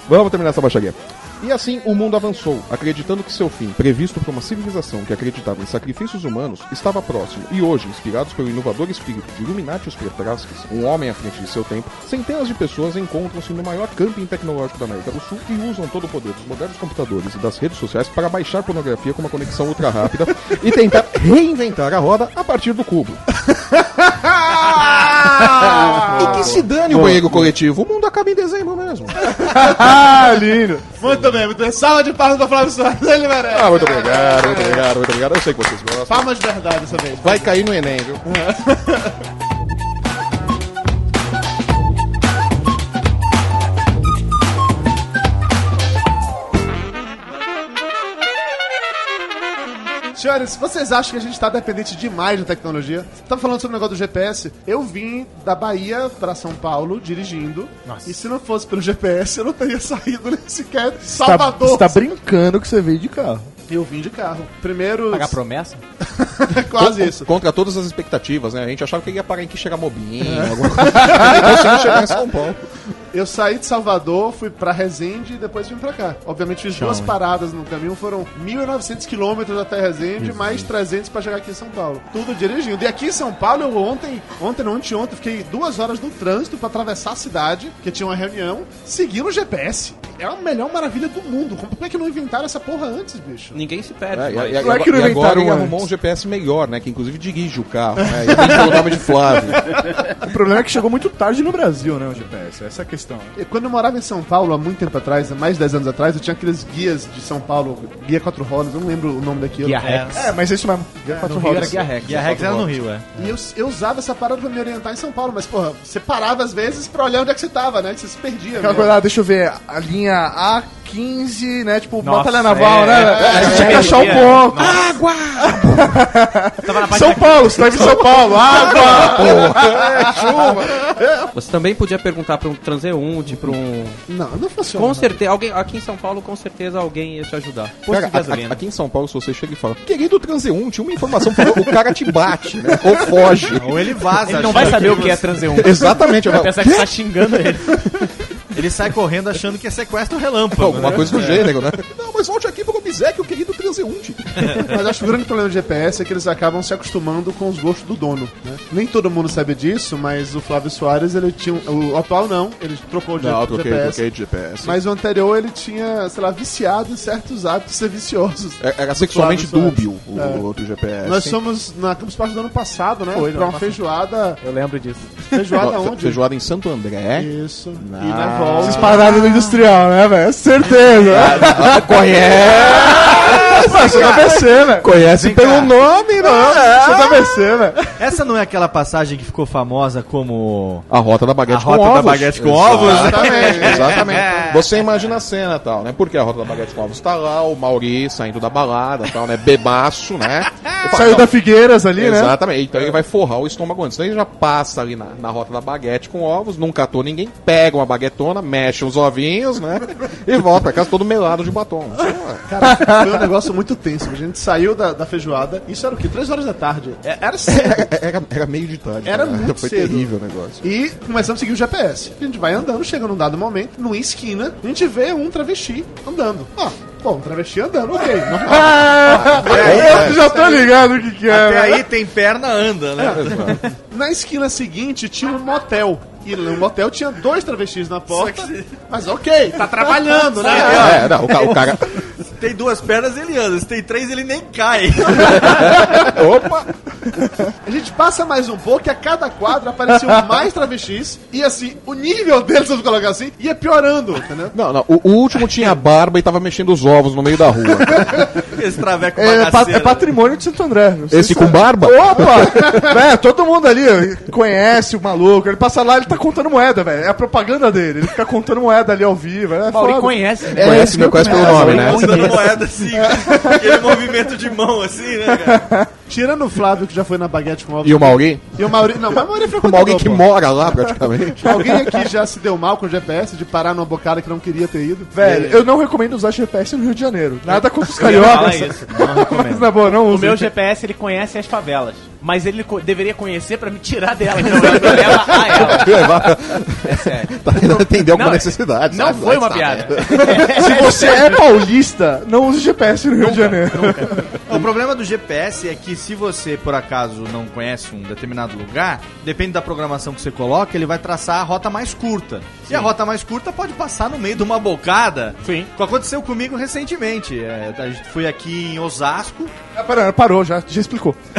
Vamos terminar essa baixaria. E assim o mundo avançou, acreditando que seu fim, previsto por uma civilização que acreditava em sacrifícios humanos, estava próximo. E hoje, inspirados pelo inovador espírito de Illuminatius Petraskis, um homem à frente de seu tempo, centenas de pessoas encontram-se no maior camping tecnológico da América do Sul e usam todo o poder dos modernos computadores e das redes sociais para baixar pornografia com uma conexão ultra rápida e tentar reinventar a roda a partir do cubo. e que se dane o banheiro coletivo, o mundo acaba em dezembro mesmo. Ah, lindo. Muito bem, muito bem. Salva de palmas pra Flávio Soares, ele merece. Ah, muito obrigado, muito obrigado, muito obrigado. Eu sei que vocês gostam. Palmas de verdade dessa vez. Vai cair no Enem, viu? Senhores, vocês acham que a gente tá dependente demais da tecnologia? Você tá falando sobre o negócio do GPS. Eu vim da Bahia pra São Paulo dirigindo. E se não fosse pelo GPS, eu não teria saído nem sequer Salvador. Você tá brincando que você veio de carro. Eu vim de carro. Primeiro. Pagar promessa? Quase Con- isso. Contra todas as expectativas, né? A gente achava que ia parar em Quixeramobim, alguma coisa. Conseguiu chegar em São Paulo. Eu saí de Salvador, fui pra Resende e depois vim pra cá. Obviamente fiz duas paradas no caminho, foram 1.900 quilômetros até Resende, mais 300 pra chegar aqui em São Paulo. Tudo dirigindo. E aqui em São Paulo, eu ontem, ontem não, anteontem, fiquei duas horas no trânsito pra atravessar a cidade, que tinha uma reunião, seguindo o GPS. É a melhor maravilha do mundo. Como é que não inventaram essa porra antes, bicho? Ninguém se perde. É, e, mas- e- e é que não agora inventaram ele antes. arrumou um GPS melhor, né? Que inclusive dirige o carro, né? E tem o nome de Flávio. O problema é que chegou muito tarde no Brasil, né, o GPS. Essa é a questão. E Quando eu morava em São Paulo, há muito tempo atrás, há mais de 10 anos atrás, eu tinha aqueles guias de São Paulo, guia quatro rodas, eu não lembro o nome daquilo. Guia Rex. É, mas isso mesmo. Guia quatro Rio era rodas. Guia Rex. E a Rex era no Rio, é. E eu, eu usava essa parada pra me orientar em São Paulo, mas, porra, você parava às vezes pra olhar onde é que você tava, né? Que você se perdia. Aquela coisa, ah, deixa eu ver, a linha A15, né? Tipo, Nossa, batalha naval, é, né? é, a gente é, tinha que é, achar o é. ponto. Água! Tava na parte São Paulo, você tá em São Paulo. Água! É, chuva! Você também podia perguntar pra um transeunte, pra um. Não, não funciona. Com certeza, alguém aqui em São Paulo, com certeza alguém ia te ajudar. Cara, a- a- aqui em São Paulo, se você chega e fala, querido transeunte, uma informação, o cara te bate, né? Ou foge. Ou ele vaza. Ele não vai saber o que é transeunte. Exatamente. eu Vai pensar que você tá xingando ele. Ele sai correndo achando que é sequestro relâmpago. Alguma né? coisa do gênero, né? Não, mas volte aqui pro Obséquio, querido transeunte. Mas acho que o grande problema do GPS é que eles acabam se acostumando com os gostos do dono, né? Nem todo mundo sabe disso, mas o Flávio Soares, ele tinha... O atual não, ele trocou de Não, troquei, GPS. troquei de GPS. Mas o anterior, ele tinha, sei lá, viciado em certos hábitos serviciosos. É- Era sexualmente dúbio o, É. o outro GPS. Nós somos na Campus Party do ano passado, né? Foi, pra uma passado. feijoada. Eu lembro disso. Feijoada onde? Feijoada em Santo André. Isso. Não. E na volta. Vocês pararam no industrial, né, velho? Certeza. Conhece! Mas você tá BC, velho. Conhece pelo nome, Não, né? Você tá BC, velho. Essa não é aquela passagem que ficou famosa como. A rota da baguete A com rota da ovos. baguete com ovos. Exatamente, exatamente. Você imagina a cena e tal, né? Porque a rota da baguete com ovos tá lá, o Mauri saindo da balada e tal, né? Bebaço, né? Fala, Saiu não, da Figueiras ali, né? Exatamente. Então ele vai forrar o estômago antes. Então ele já passa ali na, na rota da baguete com ovos, não catou ninguém, pega uma baguetona, mexe os ovinhos, né? E volta pra casa todo melado de batom. Cara, foi um negócio muito tenso. A gente saiu da, da feijoada, isso era o quê? Três horas da tarde. É- Era cedo. Era, era meio de tarde. Era cara. muito Foi cedo. terrível o negócio. E começamos a seguir o GPS. A gente vai andando, chega num dado momento, numa esquina, a gente vê um travesti andando. Ó, bom, um travesti andando, ok, normal. Ah, eu já tô ligado o que que é. Até velho. aí tem perna, anda, né? Na esquina seguinte tinha um motel. E no motel tinha dois travestis na porta. Mas ok, tá trabalhando, né? É, não, o, o cara. Se tem duas pernas, ele anda. Se tem três, ele nem cai. Opa! A gente passa mais um pouco e a cada quadro apareciam mais travestis. E assim, o nível deles, vamos colocar assim, ia piorando, entendeu? Não, não. O, o último tinha barba e tava mexendo os ovos no meio da rua. Esse traveco É, pa- é patrimônio de Santo André. Esse se com é. barba? Opa! é, todo mundo ali conhece o maluco. Ele passa lá, ele tá contando moeda, velho. É a propaganda dele. Ele fica contando moeda ali ao vivo. É Mauri foda. conhece, né? É, Conhece, meu, conhece pelo nome, né? Dando moeda assim, aquele movimento de mão assim, né, cara? Tirando o Flávio, que já foi na baguete com ovos. E o Mauri? E o Mauri. Não, mas o Mauri é O Mauri que pô. mora lá, praticamente. Alguém aqui já se deu mal com o GPS de parar numa bocada que não queria ter ido? Velho, eu não recomendo usar GPS no Rio de Janeiro. Nada contra os cariocas. isso, não recomendo. Mas na boa, não O use. meu GPS ele conhece as favelas, mas ele co- deveria conhecer pra me tirar dela, não leva a ela. É sério. Tá tentando atender alguma Não, necessidade. Não sabe? foi uma piada. Se você é paulista, não use GPS no Rio de Janeiro. O problema do GPS é que se você, por acaso, não conhece um determinado lugar, depende da programação que você coloca, ele vai traçar a rota mais curta. E a rota mais curta pode passar no meio de uma bocada. Sim. Que aconteceu comigo recentemente. É, a gente foi aqui em Osasco. Ah, parou, parou, já, já explicou.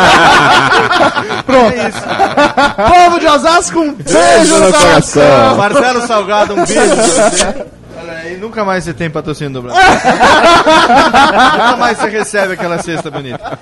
Pronto. É isso. Povo de Osasco, um beijo no coração! Marcelo Salgado, um beijo pra você. Aí, nunca mais você tem patrocínio do Brasil. nunca mais você recebe aquela cesta bonita.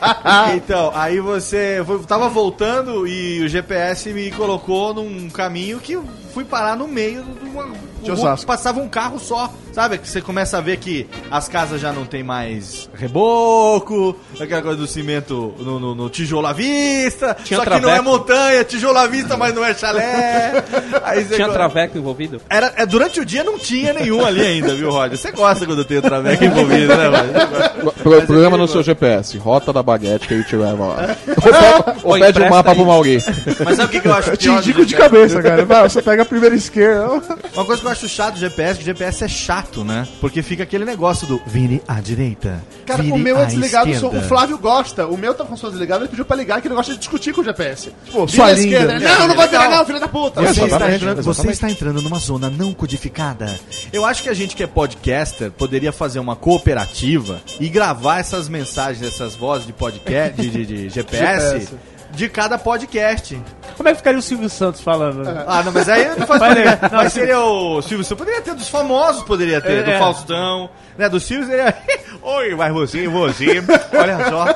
Então, aí você foi, tava voltando e o GPS me colocou num caminho que eu fui parar no meio de uma. De Osasco. Passava um carro só, sabe? Que você começa a ver que as casas já não tem mais reboco, aquela coisa do cimento no, no- no tijolo à vista. Tinha só que não é traveco. montanha, tijolo à vista, mas não é chalé. Tinha co- traveco envolvido? era, é, durante o dia não tinha nenhum ali ainda, viu, Roger? Você gosta quando tem o traveco envolvido, né, Roger? Pro- Programa no seu GPS, rota da baguete que ele te leva lá. Ou pede- Ou Oi, pede um empresta mapa aí. pro Mauri. Mas sabe o que, que eu acho Eu te indico de cabeça, cara. Vai, Você pega primeira esquerda. Uma coisa que eu acho chato do GPS, que o GPS é chato, né? Porque fica aquele negócio do vire à direita. Cara, vire o meu é desligado, o Flávio gosta. O meu tá com o som desligado, ele pediu pra ligar que ele gosta de discutir com o GPS. Pô, sua vira à linda. esquerda. Ele, Não, não vai virar não, filho da puta. Você está, Exatamente, entrando, você está entrando numa zona não codificada. Eu acho que a gente que é podcaster poderia fazer uma cooperativa e gravar essas mensagens, essas vozes de podcast, de, de- de GPS, GPS. De cada podcast. Como é que ficaria o Silvio Santos falando? né? Ah, não, mas aí não faz ler. Não, Mas seria o Silvio Santos. Poderia ter dos famosos, poderia ter. É, do é. Faustão. Né, do Silvio seria... Oi, mas você, você... Olha só...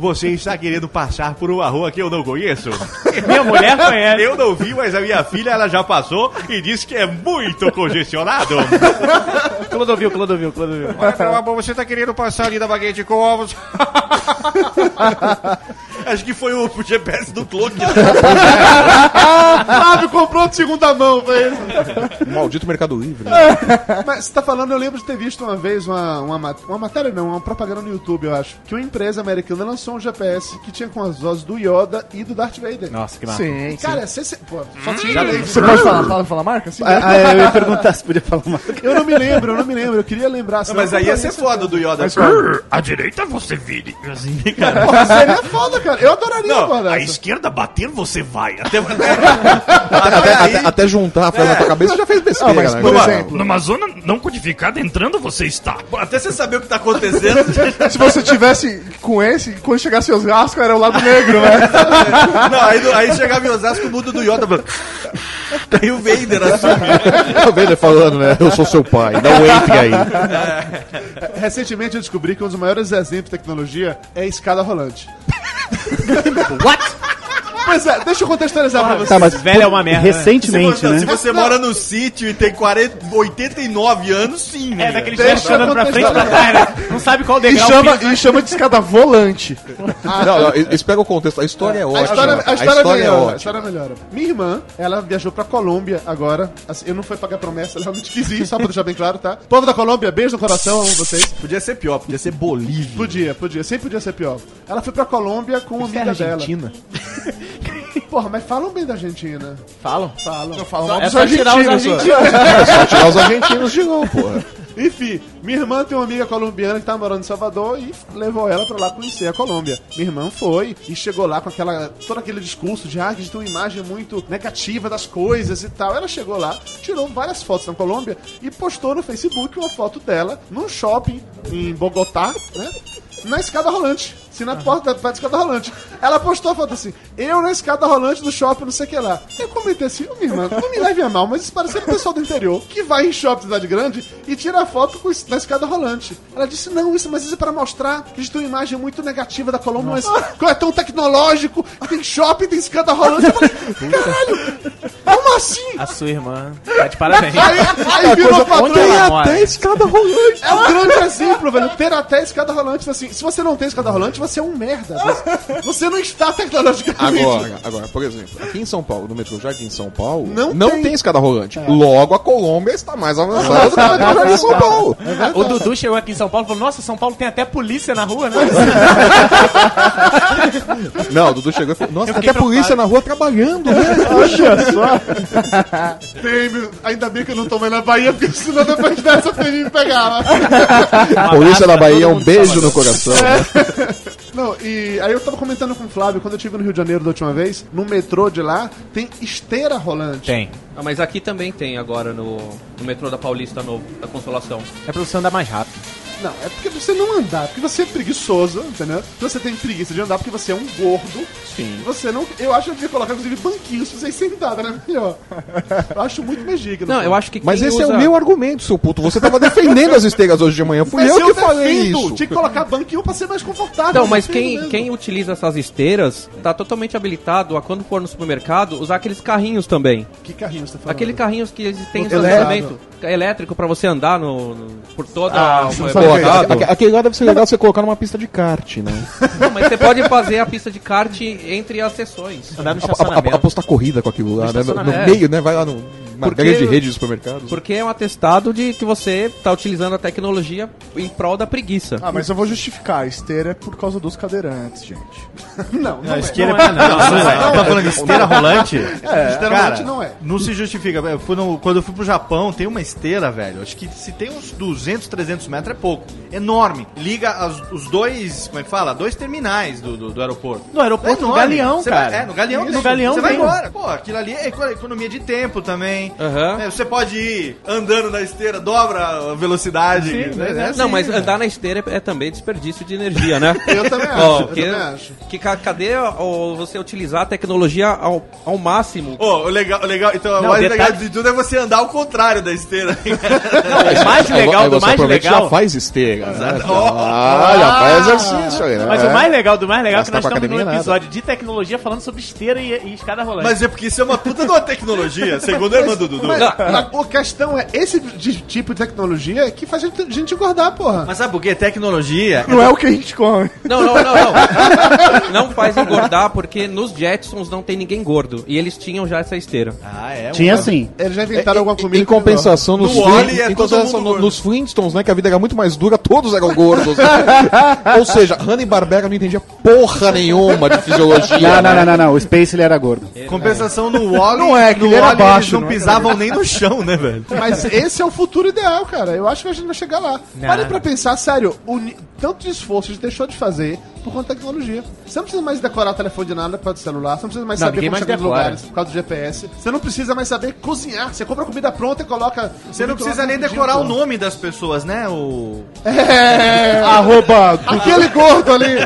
Você está querendo passar por uma rua que eu não conheço? Minha mulher conhece. Eu não vi, mas a minha filha ela já passou e disse que é muito congestionado. Clodovil, Clodovil, Clodovil. Olha, meu amor, você tá querendo passar ali da baguete com ovos? Acho que foi o GPS do Cloque. Flávio comprou de segunda mão, foi isso. Maldito Mercado Livre. Mas você tá falando, eu lembro de ter visto uma vez uma, uma, mat- uma matéria, não, uma propaganda no YouTube, eu acho. Que uma empresa americana lançou um GPS que tinha com as vozes do Yoda e do Darth Vader. Nossa, que massa. Sim, Cara, você, você, pô, só te Você pode falar, fala, fala a marca? Sim. Ah, ah, eu ia perguntar se podia falar uma Eu não me lembro, eu não me lembro. Eu queria lembrar. senão Mas eu aí ia compraria ser foda do Yoda. À direita você vire. Assim, cara. Pô, seria foda, cara. Eu adoraria Não, uma dessa. esquerda bater, você vai. Até, Até, Até, até- até juntar a frase na tua cabeça já fez besteira, Ah, mas, né? por Numa- exemplo, numa zona não codificada, entrando, você está. até você saber o que tá acontecendo. se você tivesse com esse, quando chegasse Osasco, era o lado negro, né? Não, aí, aí chegava em Osasco, muda do Yoda. Daí o Vader assume. Tá vendo ele falando, né? Eu sou seu pai, não entre aí. Recentemente eu descobri que um dos maiores exemplos de tecnologia é a escada rolante. What? Pois é, deixa eu contextualizar pra você. Tá, mas Velho é uma merda. né? recentemente, se, você- né? se você mora no sítio e tem 40, 89 anos, sim? É, daquele Deixa andando pra frente e pra trás, né? Não sabe qual E degrau chama, pisa. e chama de escada volante. Não, não, espera o contexto. A história é A ótima. história, a história, é melhora, a ótima. história melhora. Minha irmã, ela viajou pra Colômbia agora. Assim, eu não fui pagar promessa, ela realmente quis ir, só pra deixar bem claro, tá? Povo da Colômbia, beijo no coração, amo vocês. Podia ser pior, podia ser Bolívia. Podia, podia, sempre podia ser pior. Ela foi pra Colômbia com uma amiga dela. Argentina. Porra, mas falam bem da Argentina. Falam? Falam. Não falam Só- mal é dos só tirar os argentinos. É só tirar os argentinos de lá, porra. Enfim, minha irmã tem uma amiga colombiana que tá morando em Salvador e levou ela pra lá conhecer a Colômbia. Minha irmã foi e chegou lá com aquela todo aquele discurso de ah, que a gente tem uma imagem muito negativa das coisas e tal. Ela chegou lá, tirou várias fotos na Colômbia e postou no Facebook uma foto dela num shopping em Bogotá, né? Na escada rolante. Assim, na porta da, da escada rolante. Ela postou a foto assim, eu na escada rolante do shopping, não sei o que lá. Eu comentei assim, ô minha irmã, não me leve a mal, mas isso parece ser o pessoal do interior que vai em shopping cidade grande e tira foto com, na escada rolante. Ela disse, não, isso, mas isso é para mostrar que a gente tem uma imagem muito negativa da Colômbia, mas como é tão tecnológico, tem shopping, tem escada rolante. Eu falei, caralho, como assim? A sua irmã. Tá de parabéns. Aí, aí virou patrão. Ela mora? escada rolante. É um grande exemplo, velho. Ter até escada rolante. Assim, se você não tem escada rolante, você é um merda. Você- Você não está tecnologicamente. Agora, agora, por exemplo, aqui em São Paulo, no metrô Jardim São Paulo, Não não, tem. tem. escada rolante. Logo, a Colômbia está mais avançada do que o metrô Jardim São Paulo. O Dudu chegou aqui em São Paulo e falou: Nossa, São Paulo tem até polícia na rua, né? Não, o Dudu chegou e falou, nossa, tem até polícia na rua trabalhando, né? Olha só. Tem, ainda bem que eu não tô mais na Bahia, porque senão depois dessa você me pegava. A polícia da Bahia, um beijo no coração. Não, e aí eu tava comentando com o Flávio, quando eu estive no Rio de Janeiro da última vez, no metrô de lá, tem esteira rolante. Tem. Ah, mas aqui também tem agora no, no metrô da Paulista novo, da Consolação. É pra você andar mais rápido. Não, é porque você não andar, porque você é preguiçoso, entendeu? Você tem preguiça de andar porque você é um gordo. Sim. Você não. Eu acho que eu devia colocar, inclusive, banquinhos pra vocês sentarem, né? Melhor. Eu acho muito mais digno. Não, eu acho que Mas esse é usa- o meu argumento, seu puto. Você tava defendendo as esteiras hoje de manhã. Fui Mas eu que falei isso. Tinha que colocar banquinho pra ser mais confortável. Então, eu mas quem, mesmo. quem utiliza essas esteiras tá totalmente habilitado a quando for no supermercado usar aqueles carrinhos também. Que carrinho você tá falando? Aquele carrinhos que eles têm Elétrico. estacionamento elétrico pra você andar no, no- por toda Ah, a Pô, que é aque- aquele lá deve ser legal você colocar numa pista de kart, né? Não, mas você pode fazer a pista de kart entre as sessões. Andar no A- a- a- estacionamento. Apostar corrida com aquilo lá, né? No, no estacionamento. meio, né? Vai lá no, Porque- grande rede de supermercados. Porque é um atestado de que você tá utilizando a tecnologia em prol da preguiça. Ah, mas eu vou justificar. A esteira é por causa dos cadeirantes, gente. Não, não, é. Esteira Não, não, não, tá falando de esteira rolante? É, esteira Cara, rolante não é. Não se justifica. Eu fui no- quando eu fui pro Japão, tem uma esteira, velho. Acho que se tem uns 200, 300 metros é pouco. Enorme. Liga as- os dois, como é que fala? Dois terminais do, do, do aeroporto. No aeroporto, É no galeão, Você cara. vai- é, no galeão No tem. galeão Você vai embora. Pô, aquilo ali é eco- economia de tempo também. Aham. É, você pode ir andando na esteira, dobra a velocidade. Sim, né? É é- assim, Não, mas né? andar na esteira é também desperdício de energia, né? Eu também acho, eu que, também acho. que ca- cadê ó, você utilizar a tecnologia ao, ao máximo? Ô, o legal, o legal, então, o Não, mais detalhe- legal de tudo é você andar ao contrário da esteira. O mais legal Aí do mais legal. já faz esteira. Né? Ah, já faz exercício aí, né? Mas o mais legal do mais legal é que nós com estamos num academia, nada. episódio de tecnologia falando sobre esteira e, e escada rolante. Mas é porque isso é uma puta de uma tecnologia, segundo a irmã Dudu. Mas, mas a questão é, esse tipo de tecnologia que faz a gente, engordar, porra. Mas sabe por quê? Tecnologia. Não é o que a gente come. Não, não, não, não. Não faz engordar porque nos Jetsons não tem ninguém gordo. E eles tinham já essa esteira. Ah, é? Tinha sim. Eles já inventaram alguma comida Em que compensação, nos, No Wall-E é no- nos Flintstones, né, que a vida era muito mais dura, todos eram gordos. né? Ou seja, Hanna-Barbera não entendia porra nenhuma de fisiologia. Não, não, né? não, não, não. O Space ele era gordo. Compensação no Wally. Não é, que no ele era baixo, Eles não não pisavam nem no chão, né, velho? Mas esse é o futuro ideal, cara. Eu acho que a gente vai chegar lá. Não. Parem pra pensar, sério, o tanto de esforço a gente deixou de fazer por conta da tecnologia. Você não precisa mais decorar o telefone de nada por causa do celular, você não precisa mais Não, saber como mais chegar nos lugares por causa do GPS. Você não precisa mais saber cozinhar. Você compra comida pronta e coloca. Você não precisa nem decorar o nome das pessoas, né? O. É. Arroba. Aquele gordo ali.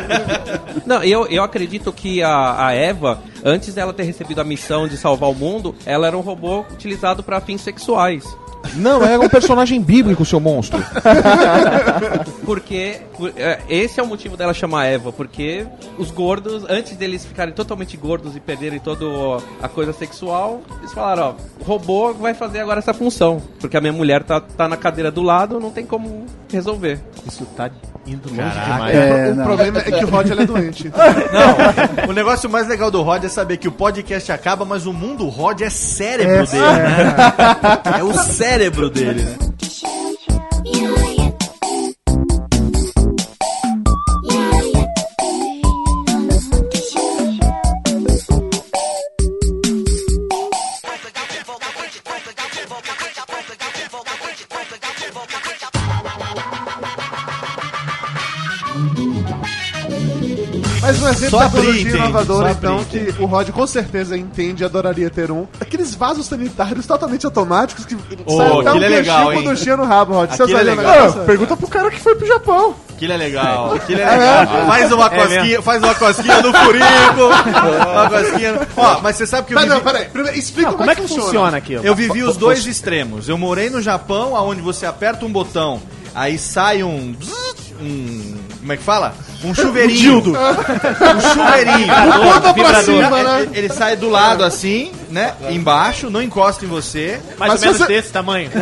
Não, eu, eu acredito que a, a Eva, antes dela ter recebido a missão de salvar o mundo, ela era um robô utilizado para fins sexuais. Não, era um personagem bíblico, seu monstro. Porque por- é, esse é o motivo dela chamar Eva, porque os gordos, antes deles ficarem totalmente gordos e perderem toda a coisa sexual, eles falaram, ó, o robô vai fazer agora essa função. Porque a minha mulher tá, tá na cadeira do lado, não tem como resolver. Isso tá indo longe Caraca. demais. É, o não. problema é que o Rod é doente. Não, o negócio mais legal do Rod é saber que o podcast acaba, mas o mundo Rod é cérebro É dele, né? É o cérebro dele, né? Exemplo Só da tecnologia inovadora, então, que o Rod com certeza entende e adoraria ter um. Aqueles vasos sanitários totalmente automáticos que Ô, saem até um é legal, com no rabo, Rod. Você é legal. Ah, pergunta pro cara que foi pro Japão. Aquilo é legal, aquilo é legal. Faz uma É mesmo. cosquinha, faz uma cosquinha no furico. uma cosquinha. no- Ó, mas você sabe que eu Mas vivi, não, peraí. Primeiro, explica Não, como é que funciona aquilo? eu vivi os dois extremos. Eu morei no Japão, onde você aperta um botão, aí sai um. um como é que fala? Um chuveirinho. Um chuveirinho. Ponta pra cima, né? Ele sai do lado assim, né? Embaixo, não encosta em você. Mais Mas ou menos você- desse tamanho.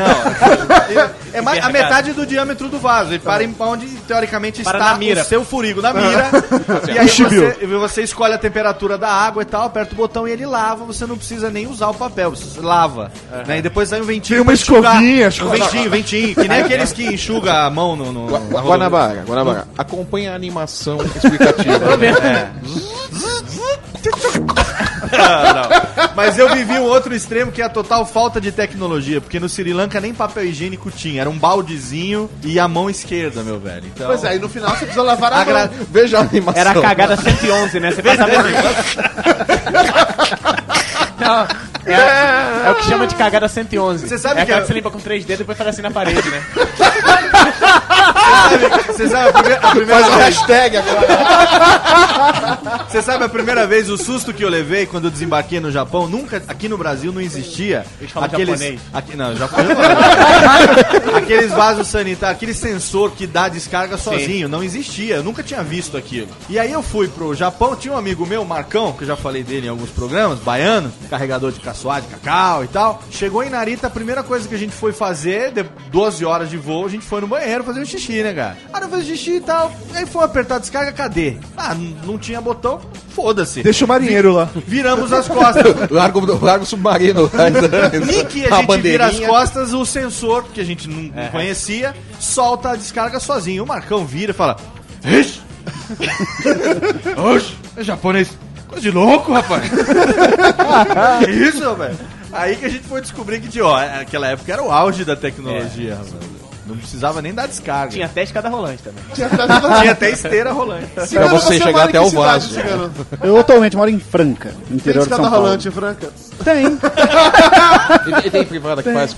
É mais, a metade do diâmetro do vaso. Ele para em onde, teoricamente, Para está na mira. o seu furigo na mira. e aí você, você escolhe a temperatura da água e tal, aperta o botão e ele lava. Você não precisa nem usar o papel, você lava. Né? E depois sai um ventinho. Tem uma escovinha, Um ventinho, ventinho. Que nem aqueles que enxuga a mão no. no, na rodovia. Guanabara, Guanabara. Acompanha a animação explicativa. É. Não. Mas eu vivi um outro extremo que é a total falta de tecnologia, porque no Sri Lanka nem papel higiênico tinha, era um baldezinho e a mão esquerda, meu velho. Então, Pois é, e no final você precisa lavar a Agra- mão. Veja a animação. Era a cagada 111, né? Você vai saber. Não, é, é o que chama de cagada 111. Você sabe é que é- que você limpa com três dedos e depois faz assim na parede, né? Você sabe a primeira, a primeira Faz a vez, hashtag agora. você sabe a primeira vez o susto que eu levei quando eu desembarquei no Japão? Nunca aqui no Brasil não existia aqueles japonês. aqui, não, japonês. aqueles vasos sanitários, aquele sensor que dá descarga sozinho, não existia. Eu nunca tinha visto aquilo. E aí eu fui pro Japão, tinha um amigo meu, Marcão, que eu já falei dele em alguns programas, baiano, carregador de caçoar, de cacau e tal. Chegou em Narita, a primeira coisa que a gente foi fazer, de 12 horas de voo, a gente foi no banheiro fazer um xixi, né, cara? Aí eu fiz xixi e tal. Aí foi apertar a descarga, cadê? Ah, não tinha botão, foda-se. Deixa o marinheiro lá. Viramos as costas. Largo, largo submarino. Nem que a gente vira as costas, o sensor, que a gente não não conhecia, solta a descarga sozinho. O Marcão vira e fala: Ixi! Oxe, é japonês. Coisa de louco, rapaz. que isso, velho? Aí que a gente foi descobrir que, ó, aquela época era o auge da tecnologia, rapaz. Não precisava nem dar descarga. Tinha até escada rolante também. Tinha até- Tinha até esteira rolante. Cigano, Pra você chegar mora em até o vaso. Eu atualmente moro em Franca, Tem interior de São escada Paulo. rolante, Franca? Tem. E, e tem privada que faz.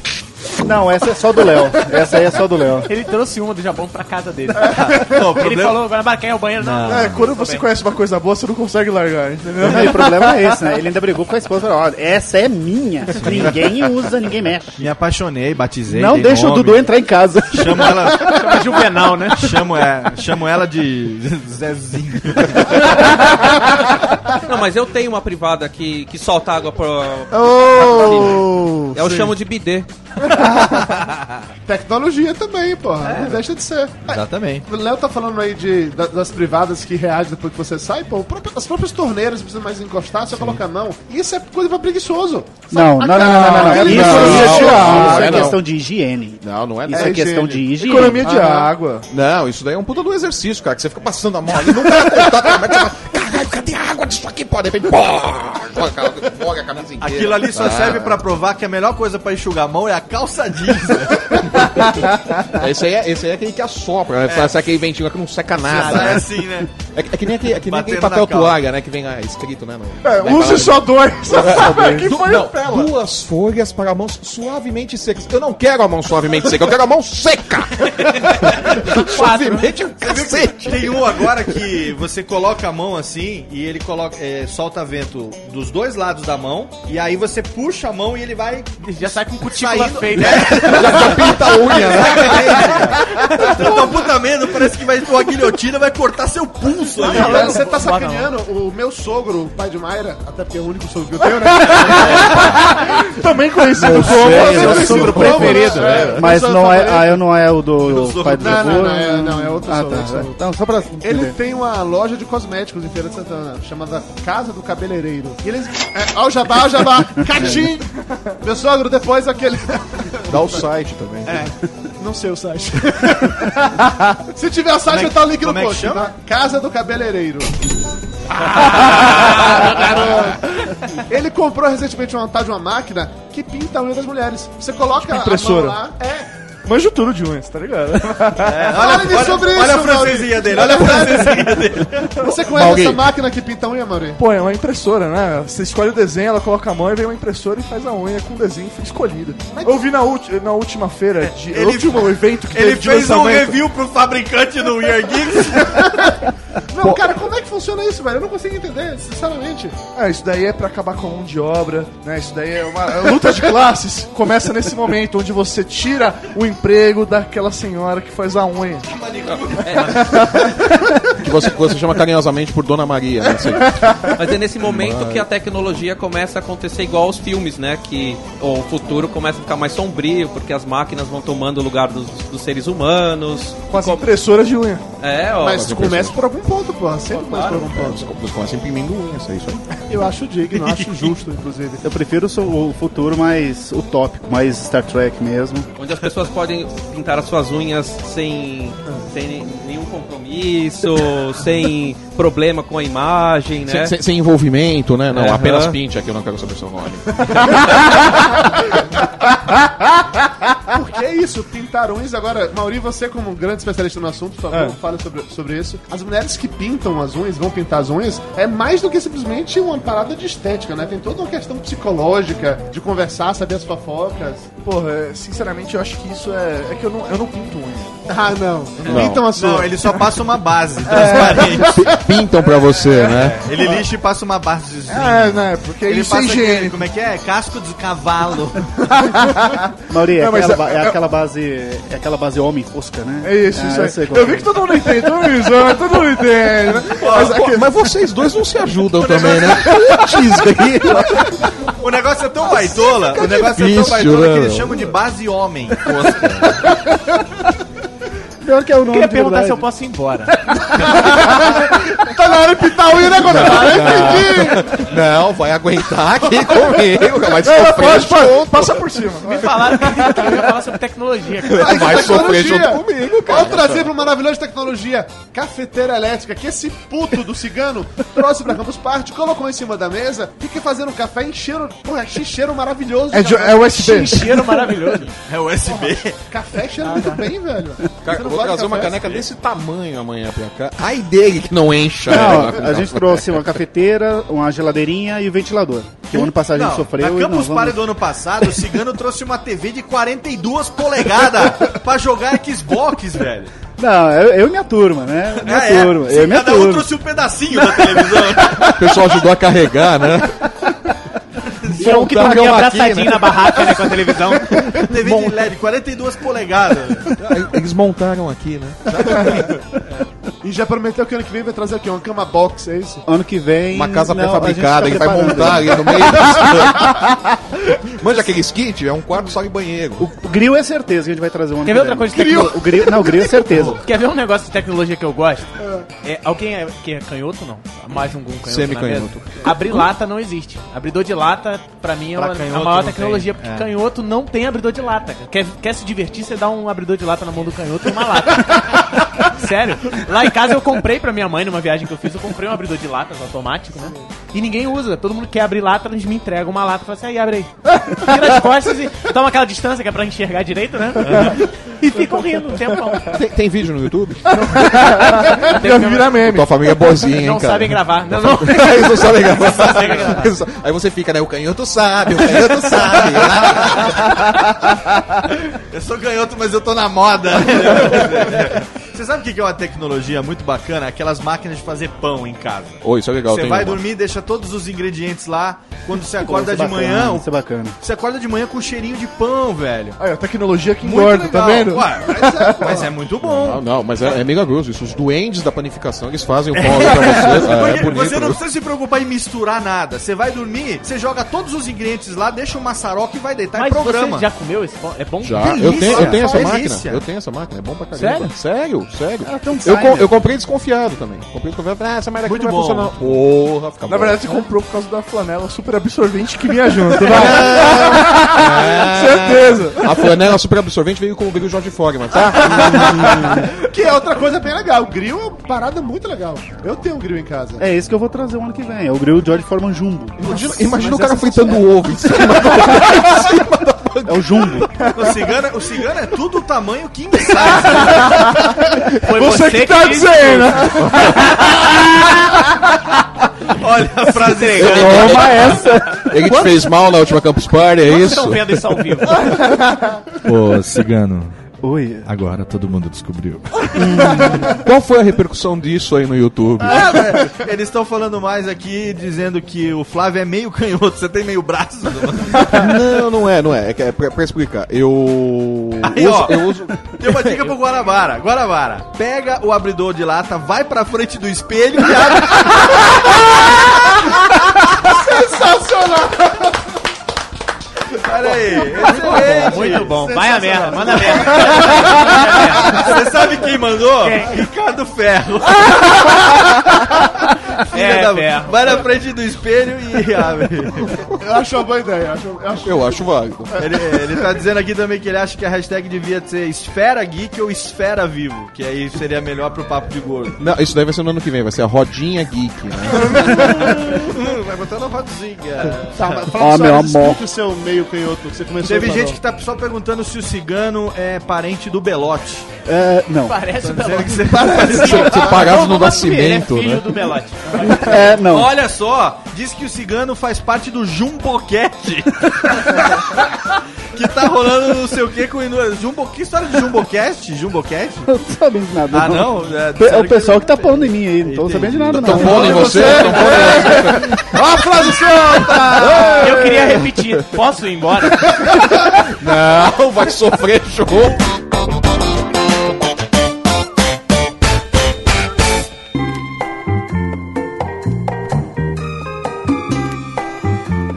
Não, essa é só do Léo. Essa aí é só do Léo. Ele trouxe uma do Japão pra casa dele. Não, o Ele problema- falou, agora quem é o banheiro? Não. É, quando você conhece uma coisa boa, você não consegue largar, entendeu? Não, e o problema é esse, né? Ele ainda brigou com a esposa. Falou, Olha, essa é minha. Ninguém usa, ninguém mexe. Me apaixonei, batizei. Não dei deixa o nome. Dudu entrar em casa. Chamo ela. Chama Juvenal, né? Chamo, é, chamo ela de Zezinho. Não, mas eu tenho uma privada que, que solta água pro. Oh, Eu sim. chamo de bidê. Tecnologia também, porra. Não deixa de ser. Exatamente. O Léo tá falando aí de, da- das privadas que reagem depois que você sai, pô. as próprias torneiras, não precisa mais encostar, você coloca a mão. Isso é coisa pra preguiçoso. Não, não, não, não, não, não, não. Isso, não, não, é não. questão de higiene. Não, não é Isso É é, questão de higiene. Economia de Aham. água. Não, isso daí é um puta do exercício, cara, que você fica passando a mão ali, não vai contar, como é que você vai... Caralho, cadê a água disso aqui, pô? De repente, pô! A camisa inteira. Aquilo ali só Ah. serve pra provar que a melhor coisa pra enxugar a mão é a calça jeans. Esse aí, é, esse aí é aquele que assopra, né? Faz aquele ventinho que não seca nada. Né? assim, né? É, é que nem aquele, é que nem aquele papel toalha, né? Que vem lá escrito, né? No, É, use só dois. que foi não, Pela. duas folhas para mãos suavemente secas. Eu não quero a mão suavemente seca, eu quero a mão seca! suavemente é um cacete! tem um agora que você coloca a mão assim e ele coloca, é, solta vento dos dois lados da mão e aí você puxa a mão e ele vai Já sai com cutícula saindo. feita. É. Já pinta a unha, né? Então, puta merda, parece que vai uma guilhotina vai cortar seu pulso ali. Não, né? você tá sacaneando o meu sogro, o pai de Mayra, até porque é o único sogro que eu tenho, né? Também conhecido como. Seu meu sogro preferido. É, Mas não é, ah, eu não é o do pai do Não, não, não, é- não, é outro Ah, sogro, tá. sogro. Então, só pra Ele tem uma loja de cosméticos em Feira de Santana, chamada Casa do Cabeleireiro. E eles. É, ó, o jabá, ó, o jabá, catim! Meu sogro, depois aquele. Dá o site também. É, não sei o site. Se tiver o site, Como é estar o link que- no é post. chama? tá? Casa do Cabeleireiro. Ah. Ele comprou recentemente uma tal de uma máquina que pinta a unha das mulheres. Você coloca Impressora. a mão lá. É. Manjo tudo de unhas, tá ligado? Fale-me sobre isso, olha a francesinha dele, olha a francesinha dele. Você conhece Mauri. essa máquina que pinta a unha, Mauri? Pô, é uma impressora, né? Você escolhe o desenho, ela coloca a mão e vem uma impressora e faz a unha com o desenho escolhido. Eu vi na, ulti- na última feira, de, Ele- último evento que Ele teve de fez um review pro fabricante no Weird Geeks. Não, cara, como é que funciona isso, velho? Eu não consigo entender, sinceramente. Ah, isso daí é pra acabar com a mão de obra, né? Isso daí é uma a luta de classes. Começa nesse momento onde você tira o emprego daquela senhora que faz a unha. Que você, você chama carinhosamente por Dona Maria, né? Mas é nesse momento que a tecnologia começa a acontecer igual aos filmes, né? Que o futuro começa a ficar mais sombrio, porque as máquinas vão tomando o lugar dos, dos seres humanos. Com as impressoras de unha. É, ó. Mas começa por algum ponto, porra. Sempre começa por algum ponto. Você começa imprimindo unhas, é isso aí. Eu acho digno, acho justo, inclusive. Eu prefiro o futuro mais utópico, mais Star Trek mesmo. Onde as pessoas podem pintar as suas unhas sem, sem ne- nenhum compromisso, sem problema com a imagem, né? Sem, sem- sem envolvimento, né? Não, Aham. apenas pinte aqui, eu não quero saber seu nome. Por que isso? Pintarões agora. Mauri, você como um grande especialista no assunto, por favor, É. fale sobre, sobre isso. As mulheres que pintam as unhas, vão pintar as unhas, é mais do que simplesmente uma parada de estética, né? Tem toda uma questão psicológica, de conversar, saber as fofocas. Porra, é, sinceramente eu acho que isso é. É que eu não, eu não pinto unha. Ah, não. Não. Pintam a sua. Não, ele só passa uma base transparente. Pintam pra você, né? Ele lixa e passa uma basezinha. É, né? Porque Ele isso é passa aquele, higiênico. como é que é? Casco de cavalo. Mauri, é, Não, aquela, é- é é- aquela base. É aquela base homem fosca, né? É isso, Ah, isso eu aí. sei qual Eu vi é. que todo mundo entende, todo mundo zoa, todo mundo entende, né? Mas aqui- mas vocês dois não se ajudam também, né? Putz, aí. O negócio é tão baitola, o negócio é tão baitola né, que eles meu? chamam de base homem. Pior que é o nome Queria de perguntar verdade. se eu posso ir embora. Tá na hora de pintar a unha, né, Godão? Entendi! Não, vai aguentar aqui comigo, vai sofrer pode, pode, junto. passa por cima. Me falaram que eu ia falar sobre tecnologia. cara. Vai sofrer Tecnologia. junto comigo, cara. Vamos trazer para uma maravilhosa tecnologia, cafeteira elétrica, que esse puto do cigano trouxe pra Campus Party, colocou em cima da mesa, fica fazendo café em cheiro, porra, cheiro maravilhoso. É, é USB. Cheiro maravilhoso. É USB. Café cheira muito bem, velho. Não vou trazer uma café? caneca desse tamanho amanhã pra cá. Ai dele que não encha. Não, né? a gente trouxe uma cafeteira, uma geladeirinha e o ventilador. Que o ano passado a gente Não, sofreu. na Campus vamos- Party do ano passado, o Cigano trouxe uma TV de 42 polegadas pra jogar Xbox, velho. Não, eu, eu e minha turma, né? Minha Ah, é? turma. Sim, Eu e minha cada um turma. trouxe um pedacinho da televisão. O pessoal ajudou a carregar, né? Tinha um que Montaram uma abraçadinho na barraca, né, com a televisão. TV de LED, 42 polegadas. Eles montaram aqui, né? E já prometeu que ano que vem vai trazer aqui uma cama box, é isso? Ano que vem. Uma casa não, pré-fabricada, a gente tá vai montar ali no meio do Manja aquele skit? É um quarto só e banheiro. O grill é certeza que a gente vai trazer um ano Quer que ver outra coisa de tecnologia? O grill, não, o grill é certeza. Quer ver um negócio de tecnologia que eu gosto? É, alguém é, que é canhoto, não? Mais um canhoto Semi-canhoto. na mesa? Abrir lata não existe. Abridor de lata, pra mim, é Pra uma- a canhoto maior não tecnologia, tem, porque é. canhoto não tem abridor de lata. Quer, quer se divertir, você dá um abridor de lata na mão do canhoto e uma lata. Sério? Lá em casa eu comprei pra minha mãe, numa viagem que eu fiz, eu comprei um abridor de latas automático, né? E ninguém usa. Todo mundo quer abrir lata, eles me entregam uma lata e falam assim, aí abre aí. Vira as costas e toma aquela distância que é pra enxergar direito, né? E ficam rindo um tempão. Tem, tem vídeo no YouTube? Já vira meme. Tua família é boazinha, hein, Não cara? sabem gravar. Não, não. Eles não sabem gravar. Não sabem gravar. Aí você fica, né? O canhoto sabe, o canhoto sabe. Eu sou canhoto, mas eu tô na moda. Você sabe o que é uma tecnologia muito bacana? Aquelas máquinas de fazer pão em casa. Oi, isso é legal. Você vai uma. dormir, deixa todos os ingredientes lá. Quando você acorda Isso é de bacana, manhã, Isso é bacana. você acorda de manhã com cheirinho de pão, velho. Aí, a tecnologia que engorda, tá vendo? Ué, mas, é, mas é muito bom. Não, não, mas é, é milagroso isso. Os duendes da panificação, eles fazem o pão ali pra você. É, é bonito. você não precisa se preocupar em misturar nada. Você vai dormir, você joga todos os ingredientes lá, deixa o maçaroca e vai deitar Mas em programa. você já comeu esse pão? É bom? Já, Delícia, eu tenho, eu tenho essa delícia. máquina. Eu tenho essa máquina, é bom pra caramba. Sério? Sério, sério. Ah, tem um eu, eu comprei desconfiado também. Comprei desconfiado, ah, essa merda aqui Muito não vai bom. funcionar. Porra, fica Na bom. verdade, você comprou por causa da flanela super absorvente que vinha junto, vai. Certeza. A flanela super absorvente veio com o brilho Jorge Fogman, tá? Que é outra coisa bem legal. O grill é uma parada muito legal. Eu tenho um grill em casa. É esse que eu vou trazer o ano que vem. É o grill George Foreman Jumbo. Imagina, imagina o cara fritando o ovo em cima É o Jumbo. O cigano, o cigano é tudo o tamanho king size. Foi Você que tá disse. dizendo. Olha a frase. Toma essa. Ele te fez mal na última Campus Party, é Vocês isso? estão vendo isso ao vivo. Ô, cigano, Oi. agora todo mundo descobriu. Qual foi a repercussão disso aí no YouTube? Eles estão falando mais aqui, dizendo que o Flávio é meio canhoto. Você tem meio braço? Não, não é, não é. É, é pra, pra explicar. Eu. Aí, uso, ó. eu uso. Tem uma dica pro Guarabara. Guarabara, pega o abridor de lata, vai pra frente do espelho e abre. Sensacional. Olha aí, excelente. Muito bom. Vai a merda, manda a merda. Você sabe quem mandou? Ricardo Ferro. É, da-. Vai na frente do espelho e abre. Eu acho uma boa ideia. Eu acho, eu acho- Eu acho válido. Ele, ele tá dizendo aqui também que ele acha que a hashtag devia ser Esfera Geek ou Esfera Vivo, que aí seria melhor pro papo de gordo. Não, isso daí vai ser no ano que vem, vai ser a rodinha geek, né? Vai botar na rodzinha. Tá, mas fala meu só, amor. o seu meio canhoto que você começou Teve gente que tá só perguntando se o cigano é parente do Belote. É, não. Parece o Belote. que você Separados no Vamos assumir, ele nascimento, é filho né? do Belote. É, não. Olha só, diz que o cigano faz parte do Jumbocat. que tá rolando não sei o que com o Jumbo. Que história de Jumbocast? Jumbocast? Eu não tô sabendo de nada. Ah, não? É, É o pessoal que tá pondo em mim aí. Não tô Entendi. sabendo de nada, Tão não. pondo em você? Tão pondo em você? Ó, Flávio solta! Eu queria repetir. Posso ir embora? Não, vai sofrer show.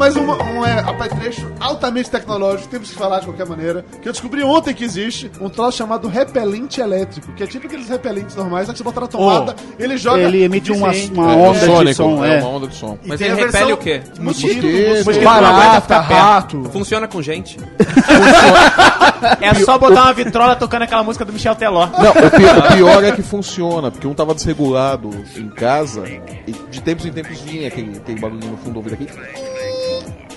Mas um, um é, apetrecho altamente tecnológico, temos que falar de qualquer maneira, que eu descobri ontem que existe um troço chamado repelente elétrico, que é tipo aqueles repelentes normais, só que você bota na tomada, ele joga... Ele emite uma, uma É, onda sônico, de som, é é. uma onda de som. Mas ele repele o quê? Mosquito, Mosquito. Barata, rato. Funciona com gente? É só botar uma vitrola tocando aquela música do Michel Teló. Não, o pior, o pior é que funciona, porque um tava desregulado em casa, e de tempos em tempos vinha aquele, aquele barulhinho no fundo do ouvido aqui.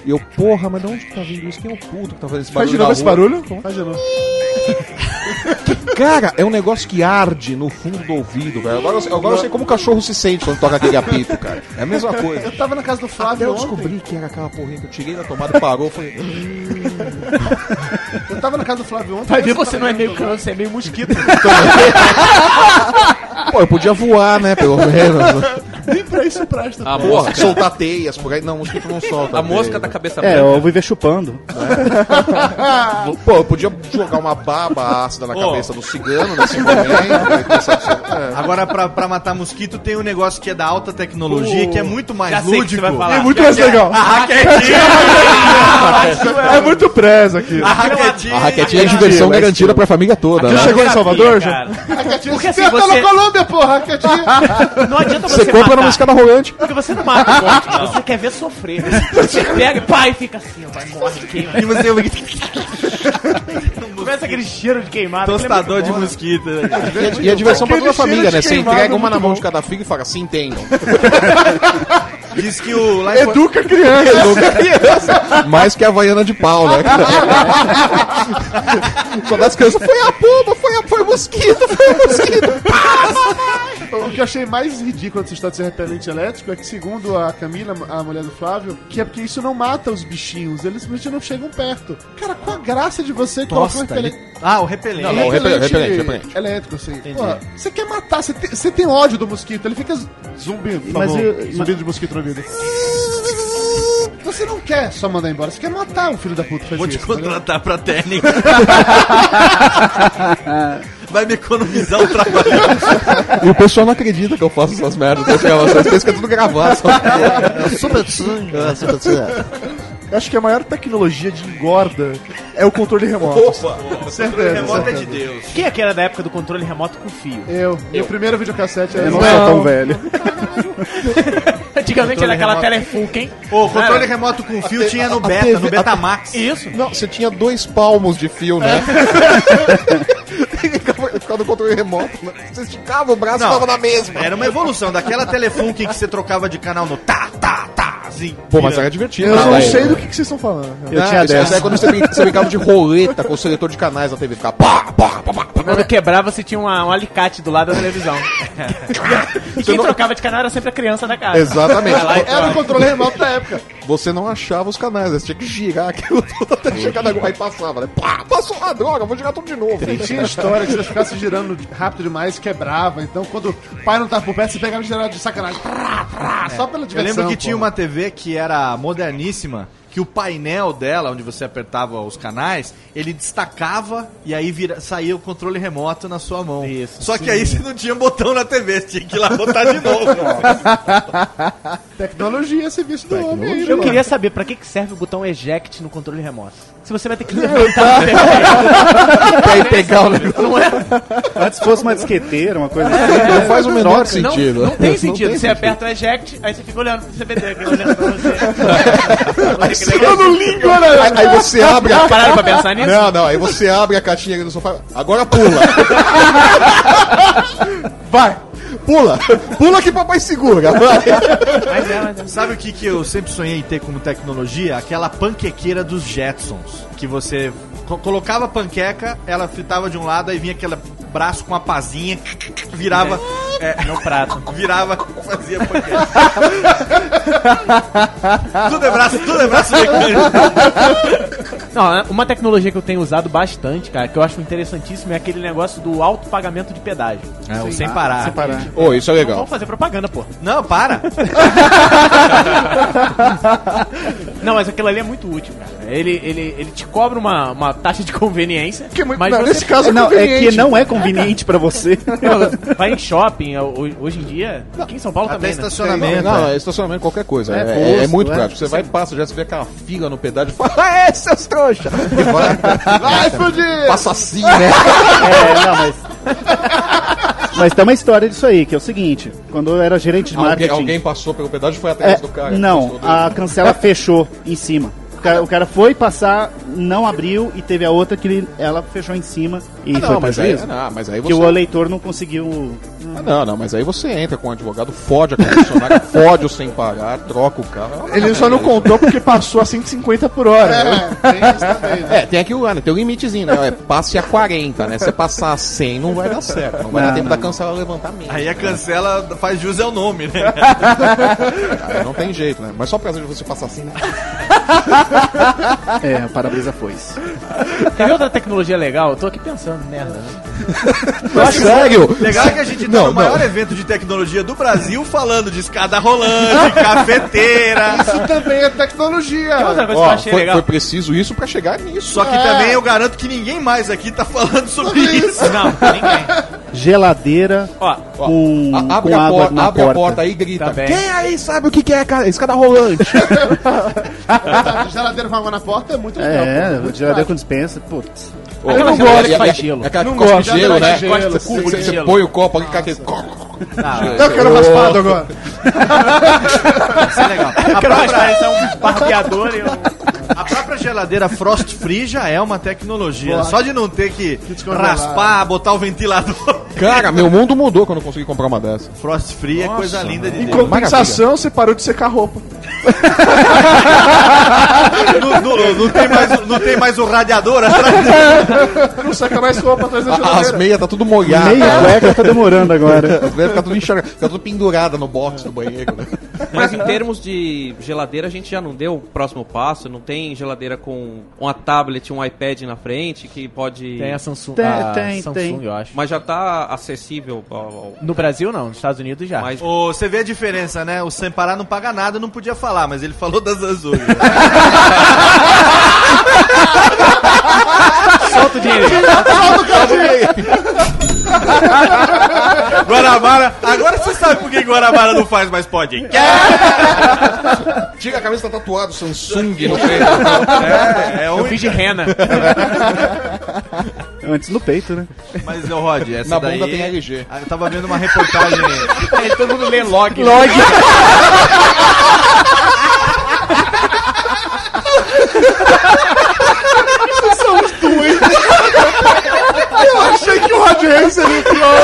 E eu, porra, mas de onde que tá vindo isso? Quem é o puto que tá fazendo esse Faz barulho? de na novo esse barulho? Faz de novo. Cara, é um negócio que arde no fundo do ouvido, velho. Agora, eu sei- agora eu sei como o cachorro se sente quando toca aquele apito, cara. É a mesma coisa. Eu tava na casa do Até Flávio eu ontem. descobri que era aquela porrinha que eu tirei da tomada, parou, foi. Eu tava na casa do Flávio ontem. Vai ver, você não é meio canto, você é meio mosquito. Pô, eu podia voar, né, pelo menos. Nem pra isso presta. A Porra, mosca, soltar teias por aí. Não, mosquito não solta. a mosca teia. da cabeça É, branca. eu vou ver chupando. Pô, eu podia jogar uma baba ácida na cabeça do cigano nesse momento. é. Agora, pra, pra matar mosquito, tem um negócio que é da alta tecnologia, que é muito mais Já o lúdico. É muito mais legal. A raquetinha! É muito presa aqui. a raquetinha! A raquetinha é diversão garantida pra família toda, Já né? chegou em Salvador, já? Raquetinha, Porque você assim, tá você- na Colômbia, porra, raquetinha. Não adianta Você você, compra pula numa escada rolante. Porque você não mata o você quer ver sofrer. Você pega e pá, e fica assim, vai, morre, queima. E você Começa aquele cheiro de queimado. Tostador aquele é de mosquito. né? E a diversão pra toda a família, né? Você entrega é uma na mão bom. de cada filho e fala, se entendam. Diz que o Por- Educa a criança. Educa criança. Mais que a Havaiana de pau, né? Só das crianças, foi a pomba, foi, a, foi o mosquito, foi o mosquito. O que eu achei mais ridículo dessa história de ser repelente elétrico é que, segundo a Camila, a mulher do Flávio, que é porque isso não mata os bichinhos, eles simplesmente não chegam perto. Cara, qual a graça de você colocar um repelente? Ah, o repelente. Não, não, o repelente, repelente, repelente. elétrico, assim. Pô, você quer matar, você tem, você tem ódio do mosquito, ele fica zumbindo, por Mas favor, eu- zumbindo de mosquito na vida. Você não quer só mandar embora, você quer matar um filho da puta Vou te isso. contratar pra técnica. Vai me economizar o trabalho. E o pessoal não acredita que eu faço essas merdas, essas gravações, pensa que é tudo gravado. Só... Eu acho que a maior tecnologia de engorda é o controle remoto. Opa! Certeza, remoto é de certeza. Deus. Quem é que era da época do controle remoto com fio? Eu, meu primeiro videocassete era Eu não esse. sou tão velho. Antigamente era aquela. Telefunken. Ô, controle remoto com fio tinha no a Beta, TV no Betamax. Isso. Não, você tinha dois palmos de fio, né? Ficava no controle remoto. né? Você esticava o braço e tava na mesma. Era uma evolução daquela Telefunken que você trocava de canal no tá, tá, tá, assim. Pô, mas era divertido. Eu não sei do que, que vocês estão falando. Eu Ah, tinha isso- dessa. é quando você, brin- você brincava de roleta com o seletor de canais na TV. Ficava pá, pá, pá, pá, pá. Quando quebrava, você tinha uma- um alicate do lado da televisão. e quem não- trocava de canal era sempre a criança da casa. Exatamente. Era o controle remoto da época. Você não achava os canais, né? você tinha que girar aquilo tudo até chegar na Aí passava, né? Pá, passou a droga, vou girar tudo de novo. E tinha história que se você ficasse girando rápido demais, quebrava. Então, quando o pai não tava por perto, você pegava e girava de sacanagem. Só pela Eu diversão. lembro que pô. tinha uma TV que era moderníssima, que o painel dela, onde você apertava os canais, ele destacava e aí vira, saía o controle remoto na sua mão. Isso, Só que aí você não tinha botão na TV, você tinha que ir lá botar de novo. Tecnologia, serviço do homem. aí, Eu pô. queria saber pra que que serve o botão eject no controle remoto. Se você vai ter que levantar a TV. Pra ir pegar o negócio. Não é? Antes fosse uma disqueteira, uma coisa assim. Não faz o menor Não, sentido. não tem sentido. tem você sentido. aperta o eject, aí você fica olhando pro CBD aqui, olhando pra você. Eu não ligo, né? Aí, aí você abre a Pararam pra pensar nisso? Não, não, aí você abre a caixinha no sofá. Agora pula. Vai! Pula! Pula que papai segura. Vai. Mas é, mas é. Sabe o que, que eu sempre sonhei em ter como tecnologia? Aquela panquequeira dos Jetsons. Que você co- colocava a panqueca, ela fritava de um lado, aí vinha aquele braço com a pazinha, virava. é, No prato. virava, fazia panqueca. tudo é braço, tudo é braço mecânico. Não, uma tecnologia que eu tenho usado bastante, cara, que eu acho interessantíssimo é aquele negócio do alto pagamento de pedágio. É, sem parar. Sem parar. Ô, isso é legal. Vamos fazer propaganda, pô. Não, para. Não, mas aquilo ali é muito útil, cara. Ele, ele, ele te cobra uma, uma taxa de conveniência. Que é muito- mas não, você nesse caso é Não, é conveniente. que não é conveniente pra você. Vai em shopping, ho- hoje em dia, aqui em São Paulo Até também, né? estacionamento. Não, é. é estacionamento, qualquer coisa. É, É, é- é posto, muito é. prático. Você vai e passa, já você vê aquela fila no pedágio e fala, ah, é, seus trouxa! E vai, explodir! passa assim, né? É, não, mas. Mas tem uma história disso aí, que é o seguinte: quando eu era gerente de Alguém, marketing. alguém passou pelo pedágio e foi atrás É, do cara. não, a cancela fechou em cima. O cara, o cara foi passar, não abriu e teve a outra que ele- ela fechou em cima e Ah, foi não, mas aí, não, mas aí Que você... o eleitor não conseguiu. Ah, não, não, mas aí você entra com o advogado, fode a concessionária, fode o sem parar, troca o carro. Ele só não contou porque passou a 150 por hora. né? É, tem isso também, né? É, tem aquilo lá, né? Tem um limitezinho, né? É, passe a 40, né? Se você passar a 100, não vai dar certo. Não vai Não, dar tempo não. da cancela levantar mesmo. Aí a cancela faz jus ao nome, né? Aí não tem jeito, né? Mas só o prazer de você passar assim, né? É, o para-brisa foi. Tem outra tecnologia legal? Eu tô aqui pensando, merda. Né? Sério? Legal é que a gente tá Não, no maior não. evento de tecnologia do Brasil falando de escada rolante, cafeteira. Isso também é tecnologia. Tem outra coisa que eu Ó, achei foi, legal. foi preciso isso pra chegar nisso. Só que É. também eu garanto que ninguém mais aqui tá falando sobre isso. Não, ninguém. Geladeira Ó, com, A- abre com a, água por- na abre porta. a porta aí e grita. Tá bem. Quem aí sabe o que que é a escada rolante? A geladeira com água na porta é muito legal. É, pô, muito geladeira com dispensa, putz. Ô, Aquela e- geladeira e- que e- faz e- gelo. É aquela Não gosto. gelo, né? Cubo Você de você gelo. põe o copo ali, cai aquele... Eu quero raspado agora. Isso é legal. Eu quero raspar, isso é um barbeador e um... Geladeira Frost Free já é uma tecnologia. Boa. Só de não ter que raspar, botar o ventilador. Cara, meu mundo mudou quando eu consegui comprar uma dessa. Frost Free é coisa linda de Em Deus. compensação, você parou de secar roupa. não, não- não tem mais, o- não tem mais o radiador atrás. Não seca mais roupa atrás da A- As geladeira. meias tá tudo molhada. Meia cueca tá demorando agora. As meias ficam tudo enxergadas, fica tudo pendurada no box do banheiro, né? Mas em termos de geladeira, a gente já não deu o próximo passo. Não tem geladeira com uma tablet, um iPad na frente que pode. Tem a Samsung, Tem, a tem, Samsung tem. eu acho. Mas já tá acessível ao. ao- No Brasil não, nos Estados Unidos já. Mas Ô, Você vê a diferença, né? O Sem Parar não paga nada, não podia falar, mas ele falou das Samsung. Solta o dinheiro. Guarabara, agora você sabe por que Guarabara não faz mais podcast. Tira a camisa tá tatuado Samsung no peito. É, é Eu um... fiz de rena. Antes no peito, né? Mas, ô Rod, essa Na daí... bunda tem LG. Eu tava vendo uma reportagem... Aí todo mundo lê log. Log. Eu achei que o Rod Reis seria o pior.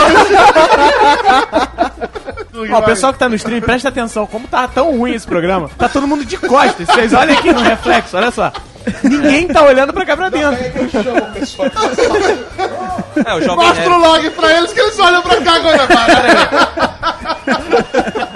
Ó, o pessoal que tá no stream, presta atenção, como tá tão ruim esse programa. Tá todo mundo de costas. Vocês olhem aqui no reflexo, olha só. Ninguém tá olhando pra cá pra dentro. É, o Jovem Mostra o Nerd. log pra eles que eles olham pra cá agora.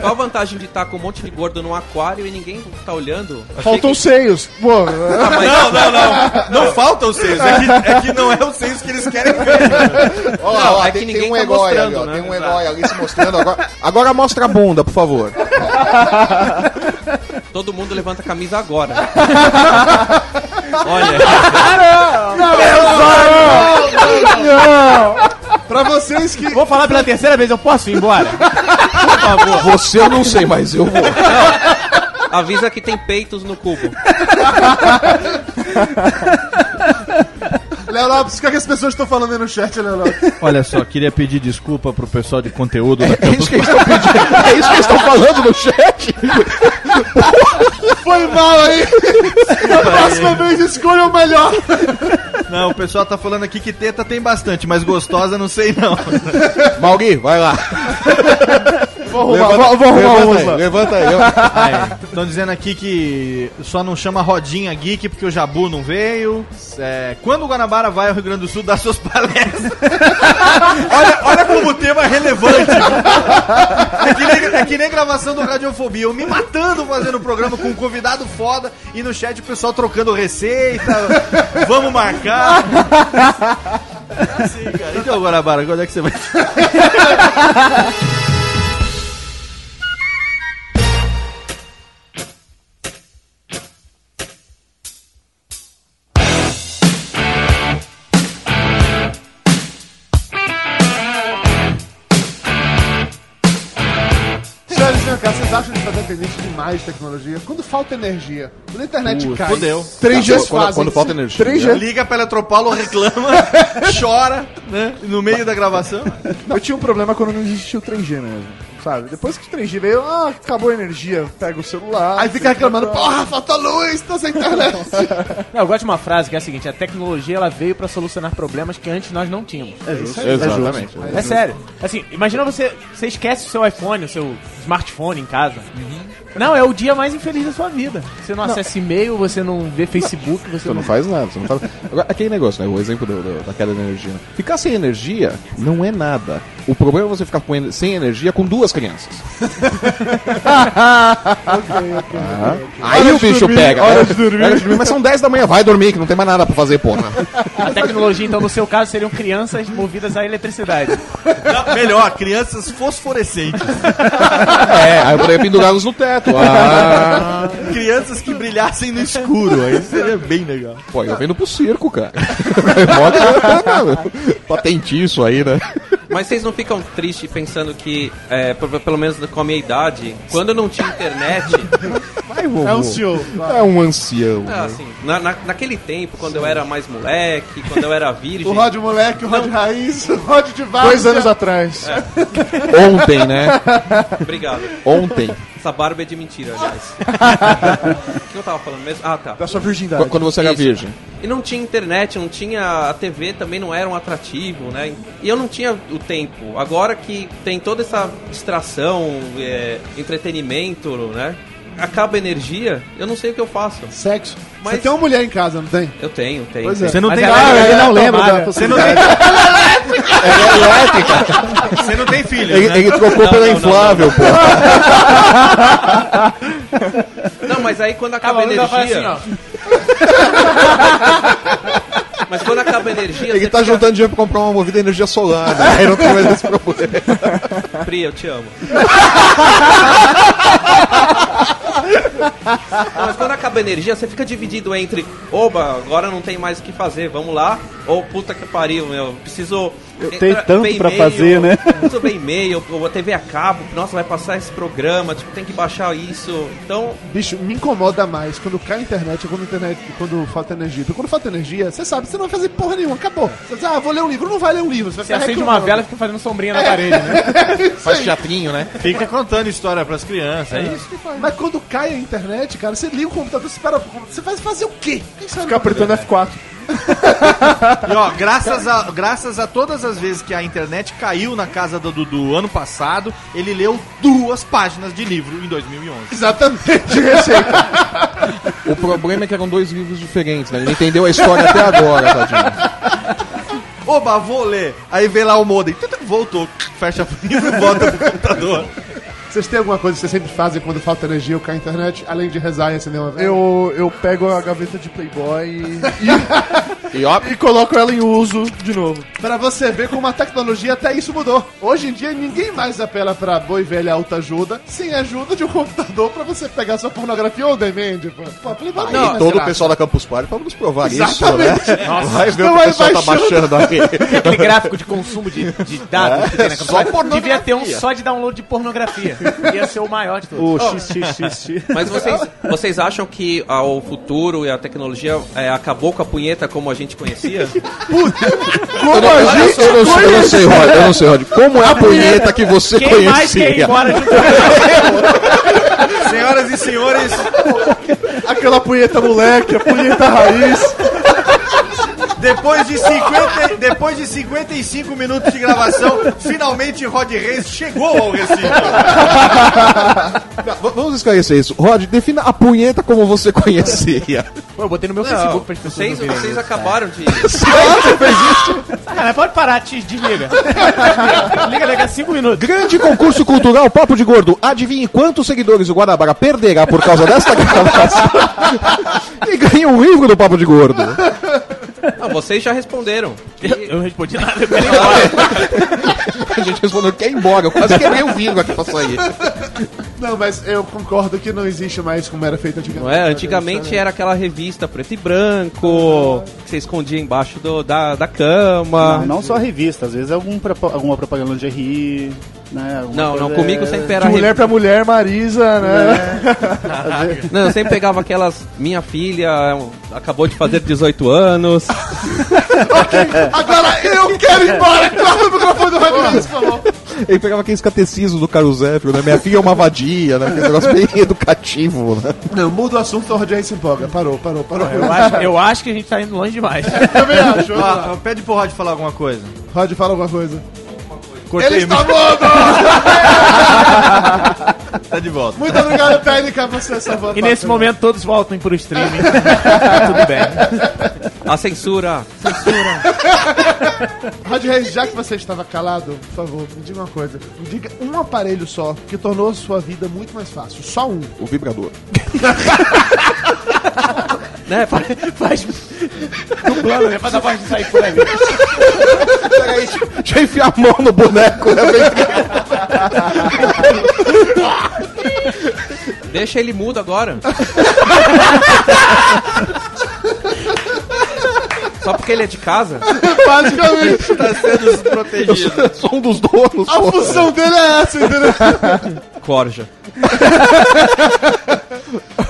Qual a vantagem de estar com um monte de gordo num aquário e ninguém tá olhando? Achei Faltam que- seios. Pô, Ah, mas- Não, não, não. Não faltam os seios. É que, é que não é o seis que eles querem ver. Ó, Não, ó, é que tem, ninguém tem um tá herói ali, ó. né? Tem um Exato. herói ali se mostrando. Agora, agora mostra a bunda, por favor. Todo mundo levanta a camisa agora. Olha, pra vocês que... Vou falar pela terceira vez, eu posso ir embora? Você eu não sei, mas eu vou. avisa que tem peitos no cubo. Léo Lopes, o que, é que as pessoas estão falando aí no chat, Léo Lopes? Olha só, queria pedir desculpa pro pessoal de conteúdo da É isso que eles estão pedindo. É isso que eles estão falando no chat. Foi mal aí. Na próxima vez escolha o melhor. Não, o pessoal tá falando aqui que teta tem bastante, mas gostosa não sei não. Mauri, vai lá. Vou arrumar, vou, vou arrumar levanta aí, levanta aí. Estão dizendo aqui que só não chama Rodinha Geek porque o Jabu não veio. É, quando o Guanabara vai ao Rio Grande do Sul dar suas palestras. olha, olha como o tema é relevante. É que, nem, é que nem gravação do Radiofobia. Eu me matando fazendo o programa com um convidado foda e no chat o pessoal trocando receita. Vamos marcar. É assim, cara. Então, Guanabara, quando é que você vai. de tecnologia? Quando falta energia, quando a internet Putz, cai, fudeu. três dias Quando- quando falta energia, Três né? dias. Liga pra Eletropaulo, reclama, chora, né? No meio da gravação. Eu tinha um problema quando não existia o 3G mesmo. Sabe? Depois que o 3G veio, ah, acabou a energia, pega o celular. Aí fica reclamando, porra, falta luz, tô sem internet. Não, eu gosto de uma frase que é a seguinte: a tecnologia ela veio pra solucionar problemas que antes nós não tínhamos. É isso aí. Exatamente. É sério. Assim, imagina você, você esquece o seu iPhone, o seu smartphone em casa. Não, é o dia mais infeliz da sua vida. Você não, acessa e-mail, você não vê Facebook, você, Você não faz nada, você não faz. Agora, aquele negócio, né? O exemplo do, do- daquela energia. né? Ficar sem energia não é nada. O problema é você ficar com sem energia com duas crianças. Ah, Aí Hora o de bicho dormir, pega. hora né? de dormir. Hora de dormir, Mas são 10 da manhã, vai dormir, que não tem mais nada pra fazer, porra. A tecnologia, então, no seu caso, seriam crianças movidas à eletricidade. Não, melhor, crianças fosforescentes. É, aí eu poderia pendurá-los no teto. Ah, Crianças que brilhassem no escuro. Aí seria bem legal. pô, eu vendo pro circo, cara. Mó- Patentiço aí, né? Mas vocês não ficam tristes pensando que, é, pelo menos com a minha idade, quando não tinha internet. Vai, vovô. É um senhor. É um ancião. É, assim, na, na- naquele tempo, quando eu era mais moleque, quando eu era virgem. O Rod moleque, o Rod raiz, o Rod de várzea. Dois anos atrás. Ontem, né? Obrigado. Ontem. Essa barba é de mentira, aliás. O que eu tava falando mesmo? Ah, tá. Da sua virgindade. Qu- Quando você era Isso. virgem. E não tinha internet, não tinha. A TV também não era um atrativo, né? E eu não tinha o tempo. Agora que tem toda essa distração, é, entretenimento, né? Acaba a energia, eu não sei o que eu faço. Sexo. Mas- Você tem uma mulher em casa, não tem? Eu tenho, tenho. Pois é. Você não Mas tem ela- nada, ela ele é não lembra tomada. da Você não tem. Você não tem filhos, Ele, né? ele trocou Não, pela não, não, inflável, pô. Não, mas aí quando acaba a Ela faz assim, energia. ó. Mas quando acaba a energia, Ele tá fica- juntando dinheiro pra comprar uma movida de energia solar, né? Aí não tem mais esse problema. Pri, eu te amo. Não, mas quando acaba a energia, você fica dividido entre Oba, agora não tem mais o que fazer, vamos lá. Ou puta que pariu, meu, preciso. Eu tenho tanto e-mail, fazer, né? Preciso ver e-mail, ou a TV a cabo, nossa, vai passar esse programa, tipo, tem que baixar isso. Então, Bicho, me incomoda mais quando cai a internet quando, a internet, quando falta energia. Porque quando falta energia, você sabe, você não vai fazer porra nenhuma, acabou. Você diz, ah, vou ler um livro, não vai ler um livro. Você, Você acende uma vela e fica fazendo sombrinha na parede, né? Faz teatrinho, né? Fica contando história pras crianças, é isso que faz. Mas quando cai a internet, cara, você liga o computador, você espera. Você vai fazer o quê? O que você vai Ficar apertando F4. E ó, graças a, graças a todas as vezes que a internet caiu na casa do Dudu ano passado, ele leu duas páginas de livro em 2011. Exatamente, receita. O problema é que eram dois livros diferentes, né? Ele entendeu a história até agora, tadinho. Oba, vou ler. Aí vem lá o modem, voltou, fecha o livro e volta pro computador. Vocês têm alguma coisa que vocês sempre fazem quando falta energia ou cai a internet, além de rezar e acender uma vela? Eu, eu pego a gaveta de Playboy e, E ó, e coloco ela em uso de novo. Pra você ver como a tecnologia até isso mudou. Hoje em dia ninguém mais apela pra boa e velha alta ajuda, sem ajuda de um computador pra você pegar sua pornografia ou demand. Pô, pô Playboy e não, todo o pessoal da Campus Party pra nos provar Exatamente. isso, né? Nossa, Vai ver o que o pessoal tá baixando. aí. Aquele gráfico de consumo de, de dados que tem na só capacidade. pornografia. Devia ter um só de download de pornografia. Ia ser o maior de todos. O XXX. mas vocês, vocês acham que ah, o futuro e a tecnologia é, acabou com a punheta como a gente conhecia? Eu não, eu não sei, eu não sei, eu não sei, Rod, eu não sei, Rod. Como é a punheta que você Quem mais quer ir conhecia? embora de Senhoras e senhores, Aquela punheta moleque, a punheta raiz. Depois de, 50, depois de 55 minutos de gravação, finalmente Rod Reis chegou ao recinto. V- Vamos esclarecer isso. Rod, defina a punheta como você conhecia. Pô, eu botei no meu Não, Facebook para as pessoas vocês, ouvirem vocês isso. acabaram de. Sacanagem, pode parar, te desliga. Liga daqui a 5 minutos. Grande concurso cultural Papo de Gordo. Adivinhe quantos seguidores o Guanabara perderá por causa desta gravação? e ganha um livro do Papo de Gordo. Não, vocês já responderam. Eu não respondi nada, eu quero ir embora. A gente respondeu que é embora. Eu quase quebrei o vidro aqui pra sair. Não, mas eu concordo que não existe mais como era feito antigamente. Não é? Antigamente era aquela revista preto e branco, que você escondia embaixo do- da, da cama. Não, não só a revista, às vezes é algum, alguma propaganda de RI, né? Não, não, comigo sempre era De mulher pra mulher, Marisa, né? Não, eu sempre pegava aquelas. Minha filha acabou de fazer 18 anos. Agora eu quero ir embora! Corta o microfone do por favor. Ele pegava aqueles catecismos do Carlos Zéfiro, né? Minha filha é uma vadia, né? Aquele negócio bem educativo, né? Não, muda o assunto, o Reis se empolga. Parou, parou, parou. Eu acho, eu acho que a gente tá indo longe demais. também acho. Pede pro Rod falar alguma coisa. Rod, fala alguma coisa. Cortei Ele está mudo! Tá de volta. Muito obrigado, Pélica, você salvou. E nesse momento todos voltam pro streaming. Tudo bem. A censura. Rod Reis, já que você estava calado, por favor, me diga uma coisa. Me diga um aparelho só que tornou a sua vida muito mais fácil. Só um. O vibrador. Né? Faz. faz dublando, né? Faz a voz de sair por. Peraí, deixa eu enfiar a mão no boneco, né? Deixa ele mudo agora. Só porque que ele é de casa? Basicamente. Tá sendo desprotegido. Eu sou um dos donos. A pô. função dele é essa, entendeu? Corja.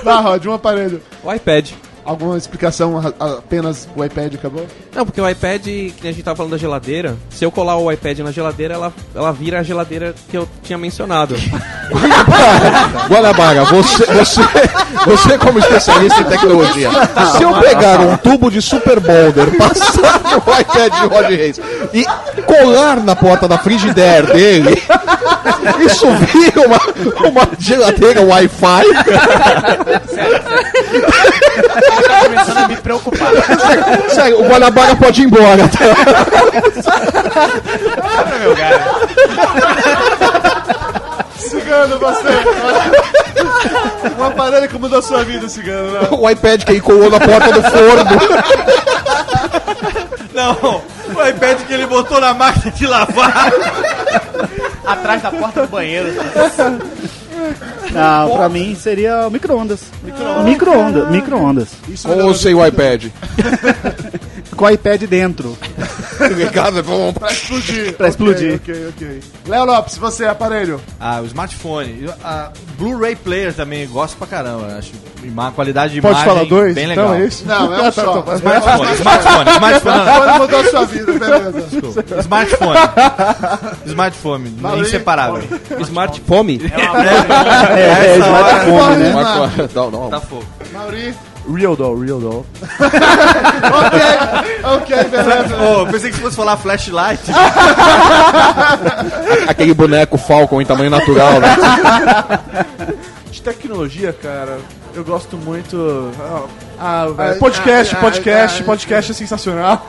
Vai, Rod, um aparelho. O iPad. Alguma explicação? Apenas o iPad acabou? Não, porque o iPad, que a gente tava falando da geladeira, se eu colar o iPad na geladeira, ela, ela vira a geladeira que eu tinha mencionado. Guanabara, você, você, você como especialista em tecnologia, se eu pegar um tubo de Super Bonder, passar no iPad de Rod Reis e colar na porta da frigideira dele, isso vira uma, uma geladeira Wi-Fi? Tá começando a me preocupar. Sério, o Guanabara pode ir embora. tá? meu cara. Cigano, você. um aparelho que mudou a sua vida, Cigano. Né? O iPad que ele colou na porta do forno. Não, o iPad que ele botou na máquina de lavar. Atrás da porta do banheiro. Não, pra mim seria o micro-ondas. Micro-ondas. Micro-ondas. Com ou sem o iPad? Com o iPad dentro. Ligado, vamos Pra explodir. Pra explodir. Ok, ok. Léo Lopes, você, aparelho. Ah, o smartphone. Blu-ray player também, gosto pra caramba. Acho uma qualidade de Pode imagem falar dois? bem Então legal. é isso? Não, é um só. Smartphone, smartphone, smartphone. Smartphone mudou a sua vida, beleza. Desculpa. Smartphone. Smartphone, Mauri? inseparável. Smartphone? É, é, Essa hora- smartphone, né? Smartphone. Não, não. Tá fogo. Mauri. Real doll, real doll. ok, ok, beleza. Oh, pensei que você fosse falar flashlight. Aquele boneco Falcon em tamanho natural, né? De tecnologia, cara, eu gosto muito. Ah, ah, Ah, podcast, ah, podcast, ah, podcast é sensacional.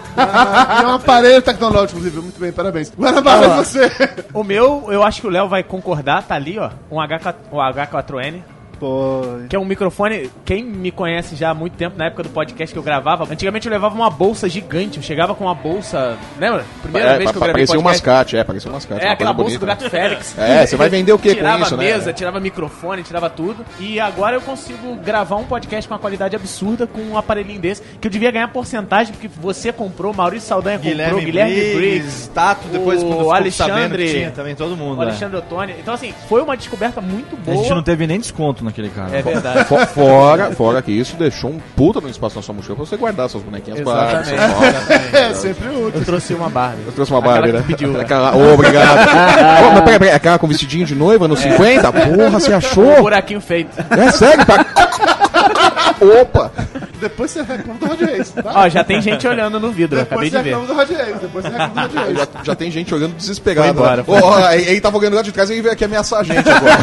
É um aparelho tecnológico, inclusive. Muito bem, parabéns. Guanabara, Ah. você. O meu, eu acho que o Léo vai concordar, tá ali, ó. Um H4, um H4N. Pô, Que é um microfone. Quem me conhece já há muito tempo, na época do podcast que eu gravava, antigamente eu levava uma bolsa gigante. Eu chegava com uma bolsa. Lembra? Primeira É, vez que eu gravei parecia um mascate, é, parecia um mascate. É, uma aquela coisa bolsa do bonita. Gato Félix. É, você vai vender o quê com tirava isso, a né? mesa, tirava microfone, tirava tudo. E agora eu consigo gravar um podcast com uma qualidade absurda com um aparelhinho desse, que eu devia ganhar porcentagem, porque você comprou, Maurício Saldanha comprou, Guilherme, Guilherme Briggs, Briggs, Tato, depois o sabendo Alexandre, que tinha também todo mundo. o é. Alexandre Ottoni. Então, assim, foi uma descoberta muito A boa. gente não teve nem desconto naquele cara. É verdade. Fo- Fora, fora que isso deixou um puta no espaço na sua mochila pra você guardar suas bonequinhas Barbie, seus móveis. É, sempre útil. Eu trouxe uma Barbie. Eu trouxe uma Aquela Barbie, que né? pediu, né? Aquela, Ô, obrigado. Ô, mas peraí, peraí, aquela com vestidinho de noiva nos 50? Porra, você Um achou? buraquinho feito. É sério, tá? Opa! Depois você reclama do Rod Reis, tá? Ó, já tem gente olhando no vidro, eu acabei Depois de você ver. reclama do Rod Reis. Depois você reclama do Rod Reis. Já, já tem gente olhando desesperado. Foi embora, né? foi Ô, ó, ele ele tava olhando lá de trás e ele veio aqui ameaçar a gente agora.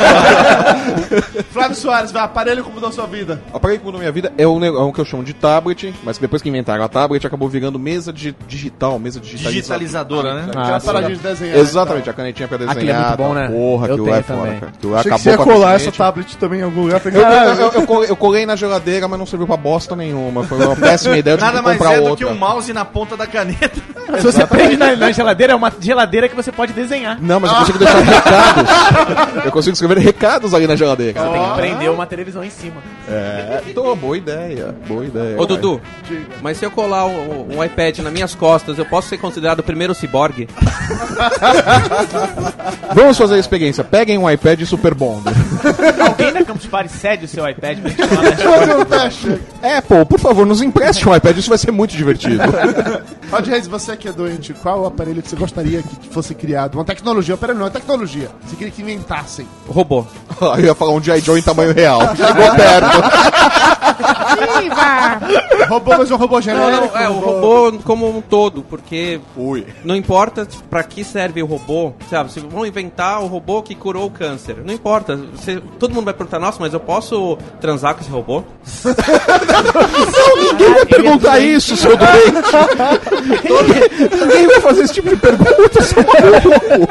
Flávio Soares, vai, aparelho que mudou a sua vida. O aparelho que mudou minha vida é um, é um que eu chamo de tablet, mas que depois que inventaram a tablet acabou virando mesa de digital, mesa digitalizadora. Digitalizadora, né? Aquela Ah, paradinha de desenhar. Exatamente, a canetinha pra desenhar. Aquilo é muito bom, né? Porra, Eu aquilo tenho é também. cara. Aquilo Achei que você ia colar essa tablet também em algum lugar. Eu, eu colei na geladeira, mas não serviu pra bosta nenhuma. Foi uma péssima ideia. Tive Nada mais comprar é do outra. que um mouse na ponta da caneta. Se você prende na, na geladeira, é uma geladeira que você pode desenhar. Não, mas eu consigo deixar recados. Eu consigo escrever recados ali na geladeira. Você tem que prender uma televisão em cima. É, tô, boa ideia. Boa ideia. Ô, Dudu, mas se eu colar um, um iPad nas minhas costas, eu posso ser considerado o primeiro ciborgue? Vamos fazer a experiência. Peguem um iPad Super Bonder. Alguém da Campus Party cede o seu iPad pra gente falar Apple, por favor, nos empreste um iPad. Isso vai ser muito divertido. Rod Reis, você que é doente, qual o aparelho que você gostaria que fosse criado? Uma tecnologia, aparelho não, é tecnologia. Você queria que inventassem. Robô. Eu ia falar um G.I. Joe em tamanho real. Chegou perto. robô, mas um robô genérico. não, é, o robô como um todo, porque Ui. não importa pra que serve o robô, sabe? Se vão inventar o robô que curou o câncer, não importa. Você- todo mundo vai perguntar, nossa, mas eu posso transar com esse robô? Não, ninguém vai perguntar isso, seu doente. Ninguém vai fazer esse tipo de pergunta, seu maluco.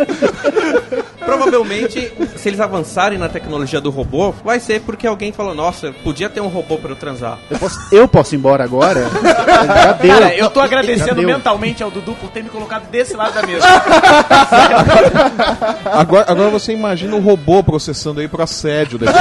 Provavelmente, se eles avançarem na tecnologia do robô, vai ser porque alguém falou, nossa, podia ter um robô pra eu transar. Eu posso, eu posso ir embora agora? Já deu. Cara, eu tô agradecendo mentalmente ao Dudu por ter me colocado desse lado da mesa. Agora, agora você imagina o robô processando aí pro assédio depois.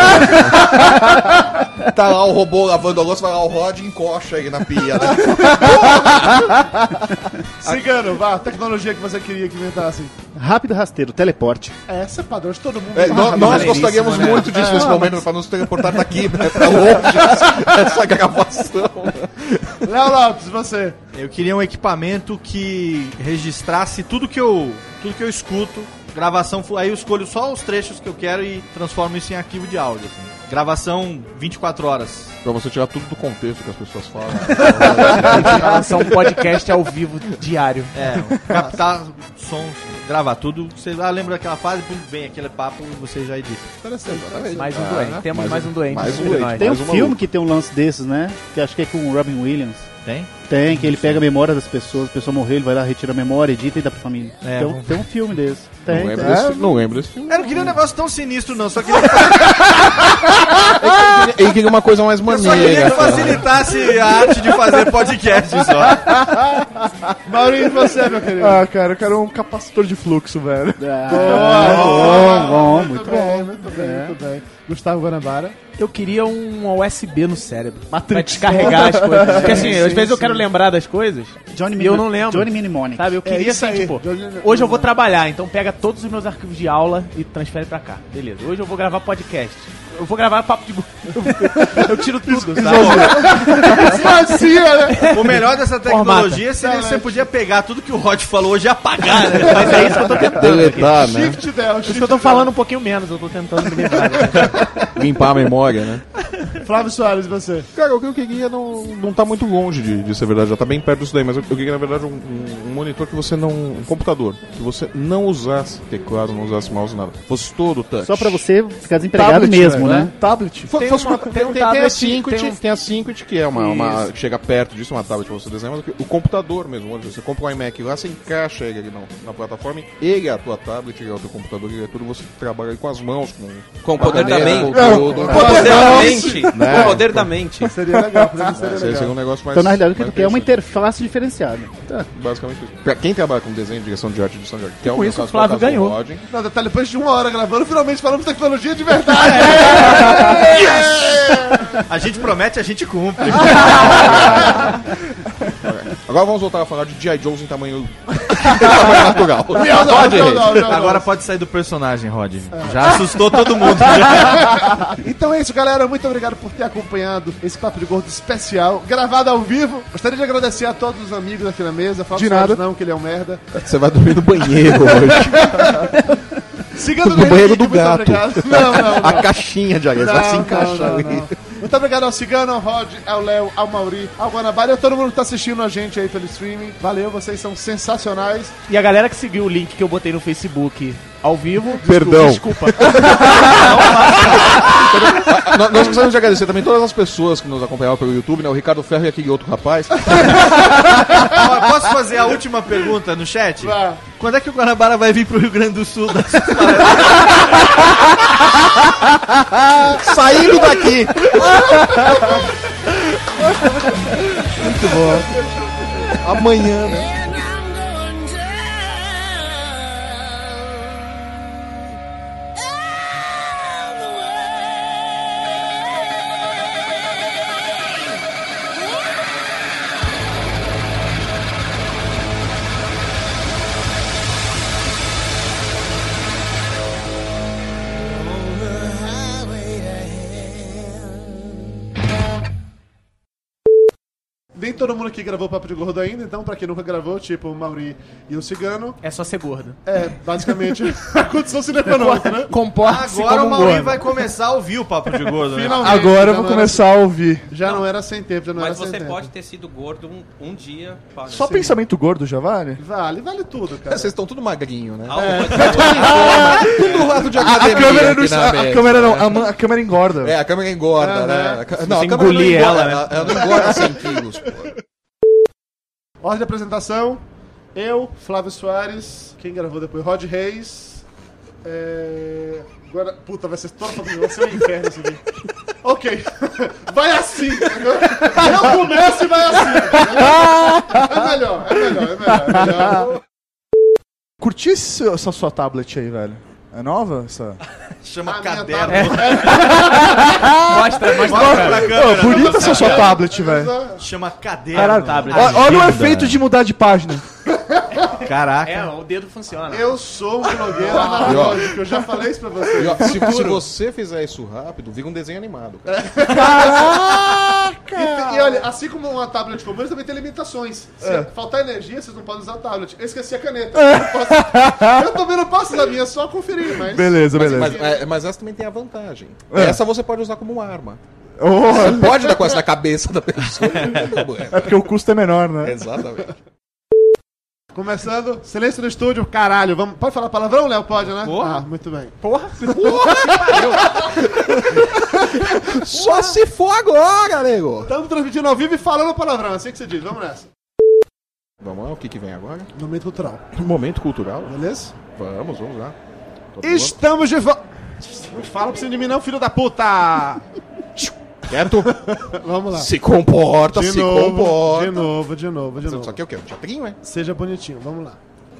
tá lá o robô lavando a louça, vai lá o Rod encoxa aí na pia, né? Cigano, vá, a tecnologia que você queria que inventasse. Rápido rasteiro, teleporte. Essa é padrão de todo mundo. É, nó- Ah, nós gostaríamos né? muito disso É, nesse mas- momento, pra nos teleportar daqui, né, pra longe, essa, essa gravação. Léo Lopes, você. Eu queria um equipamento que registrasse tudo que eu, tudo que eu escuto. Gravação, aí eu escolho só os trechos que eu quero e transformo isso em arquivo de áudio. assim. Gravação 24 horas. Pra você tirar tudo do contexto que as pessoas falam. Um podcast ao vivo diário. É, captar sons, gravar tudo. Você ah, lembra daquela fase, pum, vem aquele papo e você já edita. Mais um doente. Temos mais um doente. Mais um entre doente. Tem um filme que tem um lance desses, né? Que acho que é com o Robin Williams. Tem? Tem, que ele pega a memória das pessoas, a pessoa morreu, ele vai lá, retira a memória, edita e dá pra família. É, tem, um, vamos- tem um filme desse. Tem, Não lembro, tem. desse, não lembro desse filme. Eu não queria um negócio tão sinistro, não. Só queria, Ele queria uma coisa mais eu só queria maneira. que facilitasse a arte de fazer podcast só. Maurinho, você, meu querido. Ah, cara, eu quero um capacitor de fluxo, velho. Ah, bom, bom, muito bem, bom. muito bem, muito bem. Gustavo Guanabara. Eu queria um USB no cérebro. Pra descarregar as coisas. Porque assim, Sim, às vezes eu quero lembrar das coisas Johnny e eu não lembro. Johnny Mnemonic. Sabe, eu É queria isso assim, aí. tipo, Johnny- hoje eu vou trabalhar, então pega todos os meus arquivos de aula e transfere pra cá. Beleza. Hoje eu vou gravar podcast. Eu vou gravar papo de... eu tiro tudo, sabe? Né? O melhor dessa tecnologia seria que você podia pegar tudo que o Rod falou hoje e apagar, né? Mas é isso que eu tô tentando. Deletar, aqui. né? Shift Del, Por isso Shift que eu tô falando um pouquinho menos, eu tô tentando me livrar. Limpar a memória, né? Flávio Soares, você. Cara, o que eu queria não, não tá muito longe de, de ser verdade, já tá bem perto disso daí, mas eu, eu queria, na verdade, um, um- monitor que você não. um computador, que você não usasse teclado, não usasse mouse, nada. Fosse todo touch. Só pra você ficar desempregado Tablet, mesmo, velho, né? Tablet. Fo- Tem fosse uma- tem tem, um tem, tem a tablet, Syncret, tem tem, um- a Syncret, que é uma, uma- que chega perto disso, uma tablet pra você desenhar, mas o computador mesmo, onde você compra um iMac lá, você encaixa ele ali na, na plataforma, ele é a tua tablet, ele é o teu computador, ele é tudo, você trabalha com as mãos, com, Com o poder. Com o poder da mente. Né? O poder da mente. Seria legal, seria É, seria, legal. seria um negócio mais. Então, na realidade, o que tu quer é uma interface diferenciada. Tá. Basicamente isso. Pra quem trabalha com desenho, direção de arte e edição de arte, que é o isso, caso, o Flávio é ganhou. Rod, Não, detalhe, depois de uma hora gravando, finalmente falamos tecnologia de verdade. A gente promete, a gente cumpre. Agora vamos voltar a falar de G.I. Joes em tamanho, tamanho natural. Não, não, Rod não, Reis. não, não, não. Agora pode sair do personagem, Rod. Já assustou todo mundo. Então é isso, galera. Muito obrigado por ter acompanhado esse Papo de Gordo especial, gravado ao vivo. Gostaria de agradecer a todos os amigos aqui na mesa. Fala De nada. não, que ele é um merda. Você vai dormir no banheiro hoje. Sigando No banheiro do muito gato. obrigado. Não, não, não. A caixinha de areia vai se encaixar ali. Muito obrigado ao Cigano, ao Rod, ao Léo, ao Mauri, ao Guanabara e a todo mundo que tá assistindo a gente aí pelo streaming. Valeu, vocês são sensacionais. E a galera que seguiu o link que eu botei no Facebook ao vivo. Perdão. Desculpa. Ah, Nós gostaríamos de agradecer também todas as pessoas que nos acompanhavam pelo YouTube, né? O Ricardo Ferro e aquele outro rapaz. Posso fazer a última pergunta no chat? Vá. Quando é que o Guanabara vai vir pro Rio Grande do Sul? Saindo daqui! Muito bom. Amanhã, né? Nem todo mundo aqui gravou Papo de Gordo ainda, então pra quem nunca gravou, tipo o Mauri e o Cigano, É só ser gordo. é basicamente a condição cineeconômica, né? Comporte-se Agora como o um Mauri gordo. vai começar a ouvir o Papo de Gordo, né? Finalmente. Agora eu já vou não começar a ouvir. Era, já não era sem tempo, já não Mas era sem você tempo. pode ter sido gordo um, um dia. para- Só pensamento gordo já vale? Vale, vale tudo, cara. Vocês estão tudo magrinho, né? Algo É. pode- Tudo rato de A, academia câmera aqui não, na a, a mesa, câmera não, né? a, câmera engorda. É, a câmera engorda, Aham. né? A ca- Não, a câmera não engolir engorda, ela, né? ela, ela não engorda 100 quilos. Ordem de apresentação. Eu, Flávio Soares, quem gravou depois, Rod Reis, É... Agora, puta, vai ser toda vai ser um inferno isso aqui. Ok. Vai assim. Eu começo e vai assim. É melhor, é melhor, é melhor. É melhor. Curti essa sua tablet aí, velho. É nova? Essa... Chama A minha caderno. Mostra, mostra Mostra pra câmera. bonita essa sua tablet, velho. Chama caderno. Caralho, tablet. Ó- Olha o efeito de mudar de página. Caraca. É, o dedo funciona. Eu sou um blogueiro analógico, eu já falei isso pra vocês. Ó, se, se você fizer isso rápido, vira um desenho animado. Cara. Te- e olha, assim como uma tablet comum, ele também tem limitações. Se É. faltar energia, vocês não podem usar a tablet. Eu esqueci a caneta. Posso- eu também não posso usar a minha, só conferir, mas... Beleza, Mas, beleza. mas, é, mas essa também tem a vantagem. É. Essa você pode usar como arma. Oh, Você pode dar com essa na cabeça da pessoa, é porque o custo é menor, né? Exatamente. Começando, silêncio no estúdio, caralho. Vamos, pode falar palavrão, Léo? Pode, né? Porra. Ah, muito bem. Porra. Só se for agora, nego. Estamos transmitindo ao vivo e falando palavrão, assim que você diz. Vamos nessa. Vamos lá, o que, que vem agora? Momento cultural. Momento cultural. Beleza? Vamos, vamos lá. Todo Estamos de volta. Não fala pra cima de mim não, filho da puta! Quieto. Vamos lá. Se comporta, de se novo, comporta. De novo, de novo, de novo. Só que é o quê? Um teatrinho, é? Seja bonitinho, vamos lá.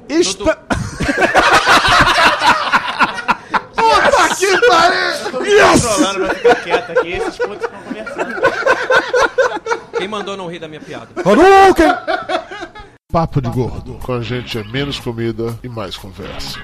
Está... Puta que pariu! Me controlando pra ficar quieto aqui, esses putos estão conversando. Quem mandou não rir da minha piada? Papo de gordo. Com a gente é menos comida e mais conversa.